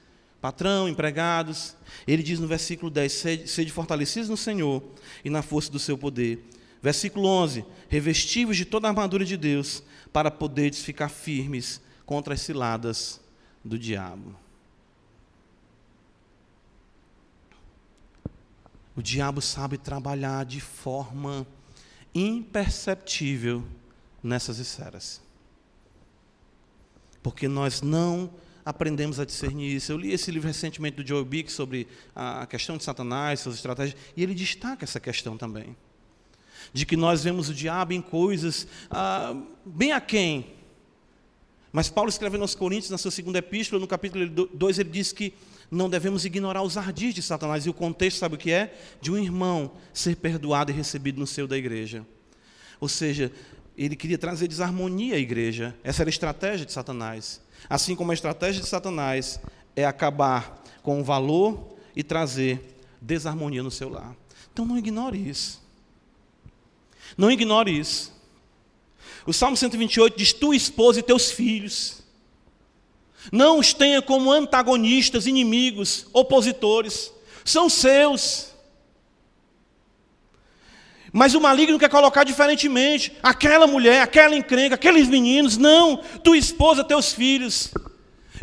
patrão, empregados. Ele diz no versículo 10: sede, fortalecidos no Senhor e na força do seu poder. Versículo 11: revestivos de toda a armadura de Deus, para poderes ficar firmes contra as ciladas do diabo. O diabo sabe trabalhar de forma imperceptível nessas esferas. Porque nós não aprendemos a discernir isso. Eu li esse livro recentemente do Joe Bick sobre a questão de Satanás, suas estratégias, e ele destaca essa questão também. De que nós vemos o diabo em coisas ah, bem aquém. Mas Paulo escrevendo aos Coríntios, na sua segunda epístola, no capítulo 2, ele diz que não devemos ignorar os ardis de Satanás. E o contexto, sabe o que é? De um irmão ser perdoado e recebido no seio da igreja. Ou seja, ele queria trazer desarmonia à igreja. Essa era a estratégia de Satanás. Assim como a estratégia de Satanás é acabar com o valor e trazer desarmonia no seu lar. Então não ignore isso. Não ignore isso. O Salmo 128 diz: Tu, esposa e teus filhos, não os tenha como antagonistas, inimigos, opositores, são seus. Mas o maligno quer colocar diferentemente. Aquela mulher, aquela encrenca, aqueles meninos, não. Tua esposa, teus filhos.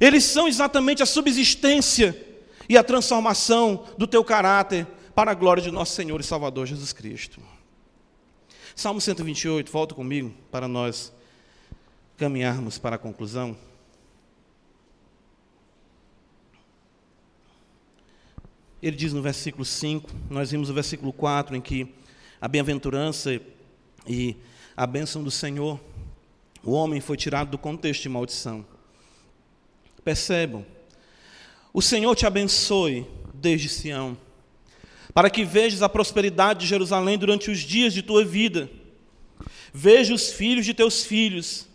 Eles são exatamente a subsistência e a transformação do teu caráter para a glória de nosso Senhor e Salvador Jesus Cristo. Salmo 128, volta comigo para nós caminharmos para a conclusão. Ele diz no versículo 5, nós vimos o versículo 4 em que a bem-aventurança e a bênção do Senhor, o homem foi tirado do contexto de maldição. Percebam, o Senhor te abençoe desde Sião, para que vejas a prosperidade de Jerusalém durante os dias de tua vida. Veja os filhos de teus filhos,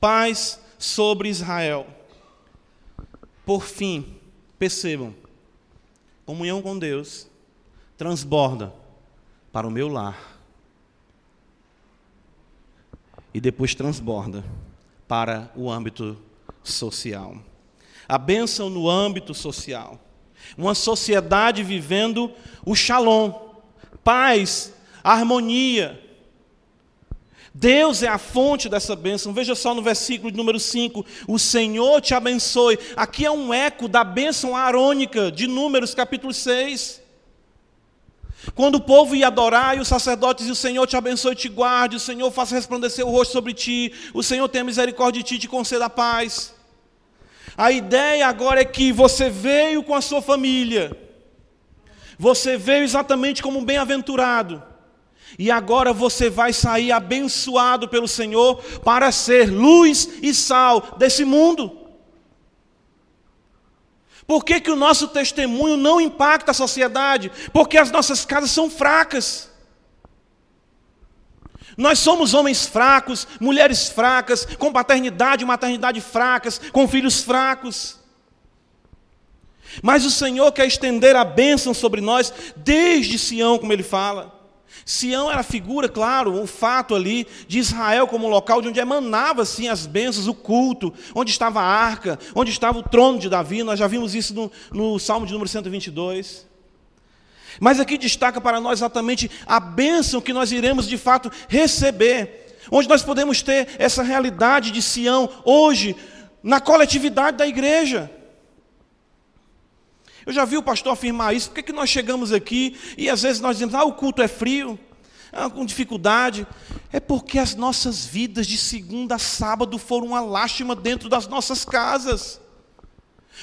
paz sobre Israel. Por fim, percebam, comunhão com Deus transborda para o meu lar. E depois transborda para o âmbito social. A bênção no âmbito social. Uma sociedade vivendo o shalom, paz, harmonia. Deus é a fonte dessa bênção. Veja só no versículo número 5: O Senhor te abençoe. Aqui é um eco da bênção arônica de Números, capítulo 6. Quando o povo ia adorar e os sacerdotes e o Senhor te abençoe e te guarde, o Senhor faça resplandecer o rosto sobre ti, o Senhor tenha misericórdia de ti e te conceda a paz. A ideia agora é que você veio com a sua família, você veio exatamente como um bem-aventurado, E agora você vai sair abençoado pelo Senhor para ser luz e sal desse mundo. Por que, que o nosso testemunho não impacta a sociedade? Porque as nossas casas são fracas. Nós somos homens fracos, mulheres fracas, com paternidade e maternidade fracas, com filhos fracos. Mas o Senhor quer estender a bênção sobre nós desde Sião, como ele fala. Sião era a figura, claro, o fato ali de Israel como um local de onde emanava assim as bênçãos, o culto, onde estava a arca, onde estava o trono de Davi. Nós já vimos isso no, no Salmo de número 122. Mas aqui destaca para nós exatamente a bênção que nós iremos de fato receber, onde nós podemos ter essa realidade de Sião hoje, na coletividade da igreja. Eu já vi o pastor afirmar isso, por que, que nós chegamos aqui e às vezes nós dizemos, ah, o culto é frio, ah, com dificuldade. É porque as nossas vidas de segunda a sábado foram uma lástima dentro das nossas casas.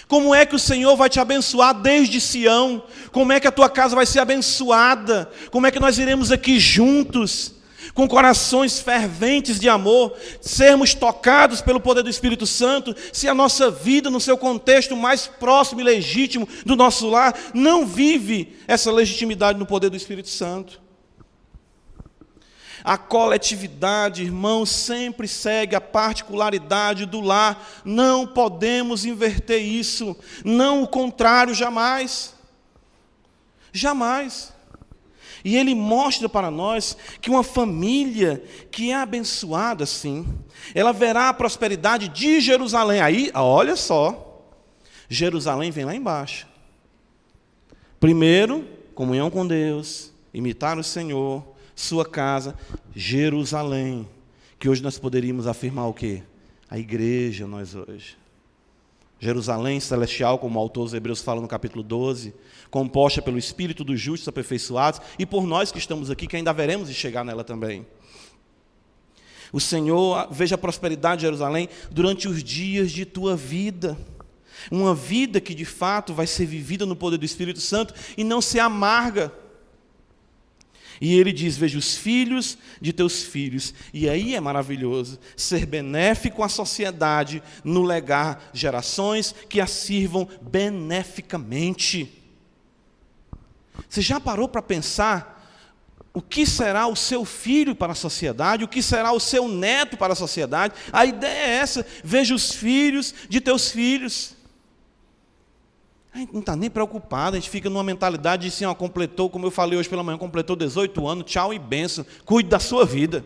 Como é que o Senhor vai te abençoar desde Sião? Como é que a tua casa vai ser abençoada? Como é que nós iremos aqui juntos, com corações ferventes de amor, sermos tocados pelo poder do Espírito Santo, se a nossa vida, no seu contexto mais próximo e legítimo do nosso lar, não vive essa legitimidade no poder do Espírito Santo? A coletividade, irmãos, sempre segue a particularidade do lar. Não podemos inverter isso. Não o contrário, jamais. Jamais. E ele mostra para nós que uma família que é abençoada assim, ela verá a prosperidade de Jerusalém. Aí, olha só, Jerusalém vem lá embaixo. Primeiro, comunhão com Deus, imitar o Senhor, sua casa, Jerusalém. Que hoje nós poderíamos afirmar o quê? A igreja, nós hoje. Jerusalém celestial, como o autor dos Hebreus fala no capítulo 12, composta pelo Espírito dos justos aperfeiçoados e por nós que estamos aqui, que ainda veremos de chegar nela também. O Senhor veja a prosperidade de Jerusalém durante os dias de tua vida. Uma vida que de fato vai ser vivida no poder do Espírito Santo e não se amarga. E ele diz: Veja os filhos de teus filhos. E aí é maravilhoso ser benéfico à sociedade no legar gerações que a sirvam beneficamente. Você já parou para pensar o que será o seu filho para a sociedade, o que será o seu neto para a sociedade? A ideia é essa: veja os filhos de teus filhos. A gente não está nem preocupado, a gente fica numa mentalidade de assim, ó, completou, como eu falei hoje pela manhã, completou 18 anos, tchau e benção, cuide da sua vida.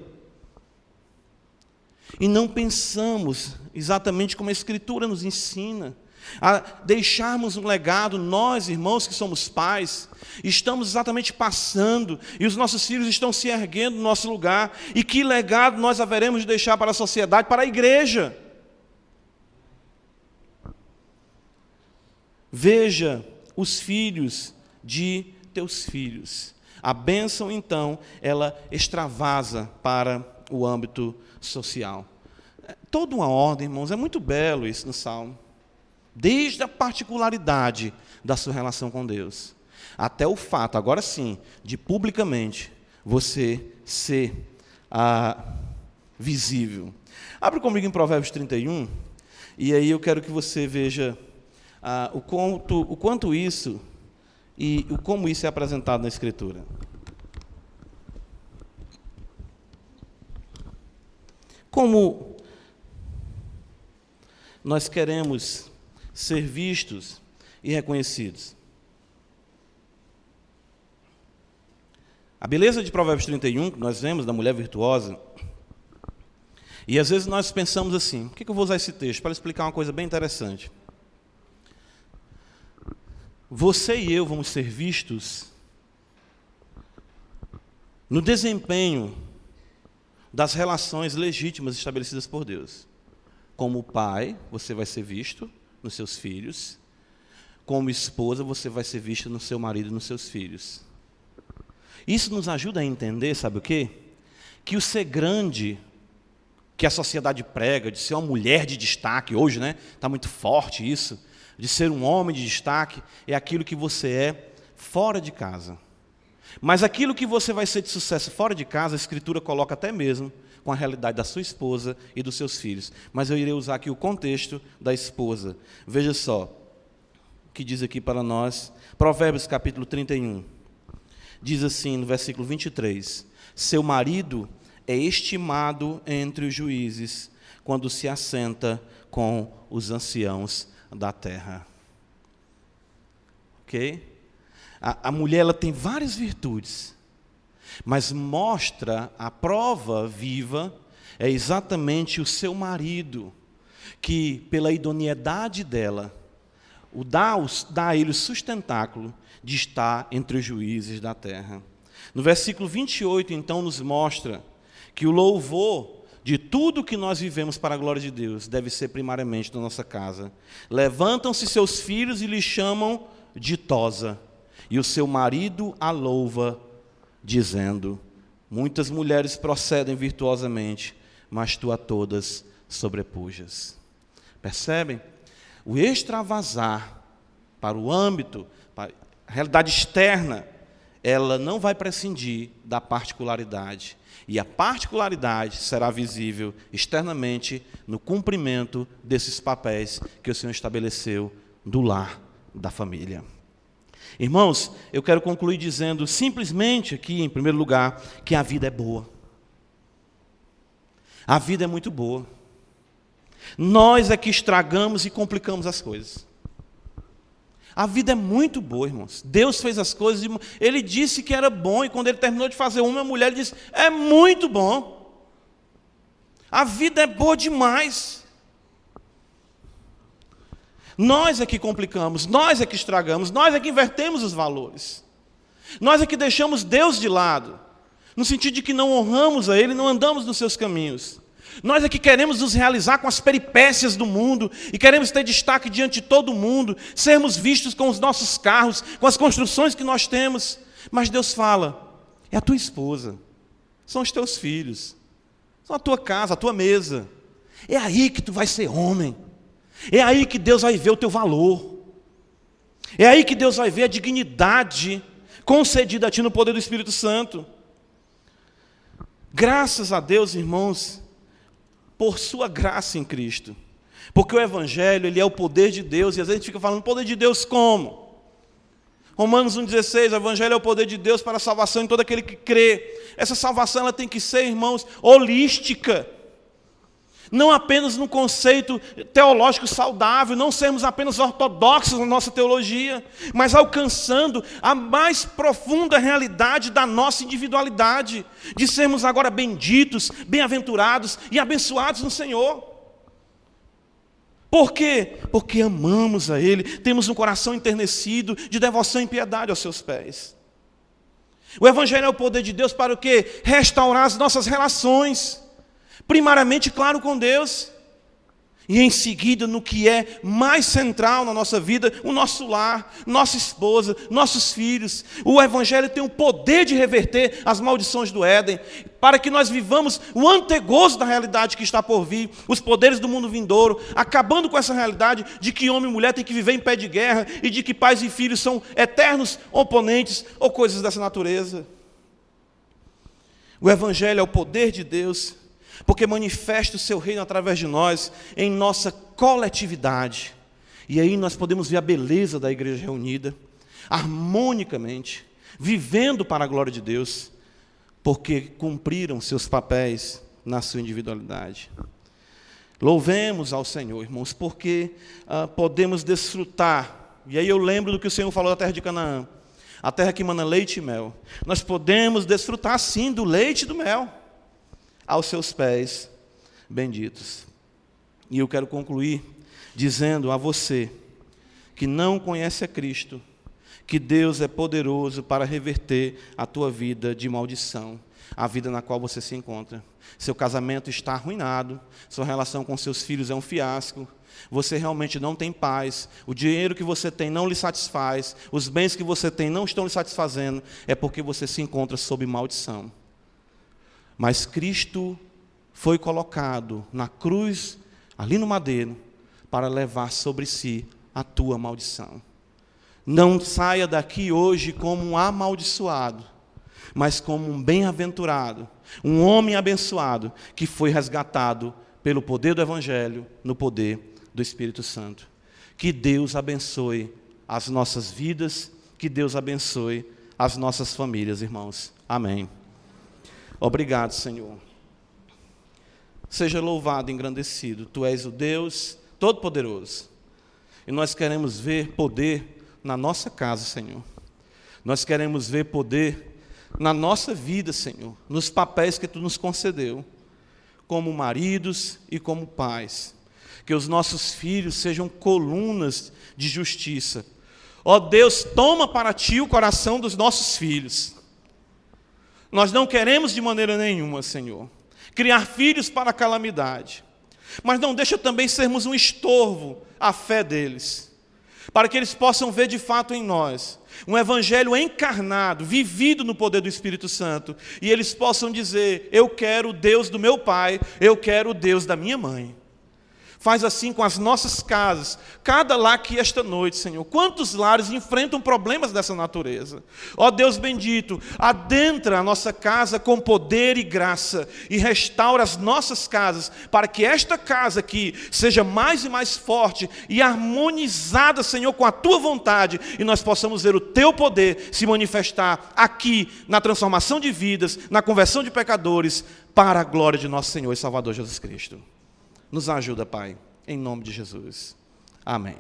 E não pensamos exatamente como a Escritura nos ensina, a deixarmos um legado, nós, irmãos que somos pais, estamos exatamente passando, e os nossos filhos estão se erguendo no nosso lugar, e que legado nós haveremos de deixar para a sociedade, para a igreja. Veja os filhos de teus filhos. A bênção, então, ela extravasa para o âmbito social. Toda uma ordem, irmãos, é muito belo isso no Salmo. Desde a particularidade da sua relação com Deus, até o fato, agora sim, de publicamente você ser ah, visível. Abre comigo em Provérbios 31, e aí eu quero que você veja ah, o, quanto, o quanto isso e o como isso é apresentado na Escritura. Como nós queremos ser vistos e reconhecidos. A beleza de Provérbios 31, que nós vemos da mulher virtuosa, e às vezes nós pensamos assim: por que eu vou usar esse texto? Para explicar uma coisa bem interessante você e eu vamos ser vistos no desempenho das relações legítimas estabelecidas por Deus. Como pai, você vai ser visto nos seus filhos. Como esposa, você vai ser vista no seu marido e nos seus filhos. Isso nos ajuda a entender, sabe o quê? Que o ser grande, que a sociedade prega, de ser uma mulher de destaque, hoje, né? Está muito forte isso de ser um homem de destaque, é aquilo que você é fora de casa. Mas aquilo que você vai ser de sucesso fora de casa, a Escritura coloca até mesmo com a realidade da sua esposa e dos seus filhos. Mas eu irei usar aqui o contexto da esposa. Veja só o que diz aqui para nós, Provérbios capítulo 31. Diz assim no versículo 23: Seu marido é estimado entre os juízes quando se assenta com os anciãos da terra. Ok? A, a mulher ela tem várias virtudes, mas mostra a prova viva é exatamente o seu marido, que pela idoneidade dela, o dá, dá a ele o sustentáculo de estar entre os juízes da terra. No versículo 28, então, nos mostra que o louvor de tudo que nós vivemos para a glória de Deus deve ser primariamente na nossa casa. Levantam-se seus filhos e lhe chamam ditosa, e o seu marido a louva, dizendo: Muitas mulheres procedem virtuosamente, mas tu a todas sobrepujas. Percebem? O extravasar para o âmbito, para a realidade externa, ela não vai prescindir da particularidade. E a particularidade será visível externamente no cumprimento desses papéis que o Senhor estabeleceu do lar, da família. Irmãos, eu quero concluir dizendo simplesmente aqui, em primeiro lugar, que a vida é boa. A vida é muito boa. Nós é que estragamos e complicamos as coisas. A vida é muito boa, irmãos. Deus fez as coisas, ele disse que era bom, e quando ele terminou de fazer uma, a mulher disse: É muito bom. A vida é boa demais. Nós é que complicamos, nós é que estragamos, nós é que invertemos os valores. Nós é que deixamos Deus de lado, no sentido de que não honramos a Ele, não andamos nos seus caminhos. Nós é que queremos nos realizar com as peripécias do mundo e queremos ter destaque diante de todo mundo, sermos vistos com os nossos carros, com as construções que nós temos. Mas Deus fala: é a tua esposa, são os teus filhos, são a tua casa, a tua mesa. É aí que tu vai ser homem. É aí que Deus vai ver o teu valor. É aí que Deus vai ver a dignidade concedida a ti no poder do Espírito Santo. Graças a Deus, irmãos, por sua graça em Cristo. Porque o Evangelho, ele é o poder de Deus, e às vezes a gente fica falando, poder de Deus como? Romanos 1,16, o Evangelho é o poder de Deus para a salvação em todo aquele que crê. Essa salvação ela tem que ser, irmãos, holística não apenas no conceito teológico saudável, não sermos apenas ortodoxos na nossa teologia, mas alcançando a mais profunda realidade da nossa individualidade, de sermos agora benditos, bem-aventurados e abençoados no Senhor. Por quê? Porque amamos a Ele, temos um coração enternecido de devoção e piedade aos seus pés. O Evangelho é o poder de Deus para o quê? Restaurar as nossas relações. Primariamente, claro, com Deus. E em seguida, no que é mais central na nossa vida, o nosso lar, nossa esposa, nossos filhos. O Evangelho tem o poder de reverter as maldições do Éden, para que nós vivamos o antegozo da realidade que está por vir, os poderes do mundo vindouro, acabando com essa realidade de que homem e mulher têm que viver em pé de guerra e de que pais e filhos são eternos oponentes ou coisas dessa natureza. O Evangelho é o poder de Deus porque manifesta o seu reino através de nós, em nossa coletividade. E aí nós podemos ver a beleza da igreja reunida, harmonicamente, vivendo para a glória de Deus, porque cumpriram seus papéis na sua individualidade. Louvemos ao Senhor, irmãos, porque ah, podemos desfrutar. E aí eu lembro do que o Senhor falou da terra de Canaã, a terra que mana leite e mel. Nós podemos desfrutar sim do leite e do mel aos seus pés benditos. E eu quero concluir dizendo a você que não conhece a Cristo, que Deus é poderoso para reverter a tua vida de maldição, a vida na qual você se encontra. Seu casamento está arruinado, sua relação com seus filhos é um fiasco, você realmente não tem paz, o dinheiro que você tem não lhe satisfaz, os bens que você tem não estão lhe satisfazendo, é porque você se encontra sob maldição. Mas Cristo foi colocado na cruz, ali no madeiro, para levar sobre si a tua maldição. Não saia daqui hoje como um amaldiçoado, mas como um bem-aventurado, um homem abençoado que foi resgatado pelo poder do Evangelho, no poder do Espírito Santo. Que Deus abençoe as nossas vidas, que Deus abençoe as nossas famílias, irmãos. Amém. Obrigado, Senhor. Seja louvado e engrandecido. Tu és o Deus Todo-Poderoso. E nós queremos ver poder na nossa casa, Senhor. Nós queremos ver poder na nossa vida, Senhor, nos papéis que tu nos concedeu, como maridos e como pais. Que os nossos filhos sejam colunas de justiça. Ó Deus, toma para ti o coração dos nossos filhos. Nós não queremos de maneira nenhuma, Senhor, criar filhos para a calamidade. Mas não deixa também sermos um estorvo à fé deles para que eles possam ver de fato em nós um evangelho encarnado, vivido no poder do Espírito Santo, e eles possam dizer: Eu quero o Deus do meu pai, eu quero o Deus da minha mãe. Faz assim com as nossas casas, cada lar aqui esta noite, Senhor. Quantos lares enfrentam problemas dessa natureza? Ó Deus bendito, adentra a nossa casa com poder e graça e restaura as nossas casas, para que esta casa aqui seja mais e mais forte e harmonizada, Senhor, com a tua vontade e nós possamos ver o teu poder se manifestar aqui na transformação de vidas, na conversão de pecadores, para a glória de nosso Senhor e Salvador Jesus Cristo. Nos ajuda, Pai, em nome de Jesus. Amém.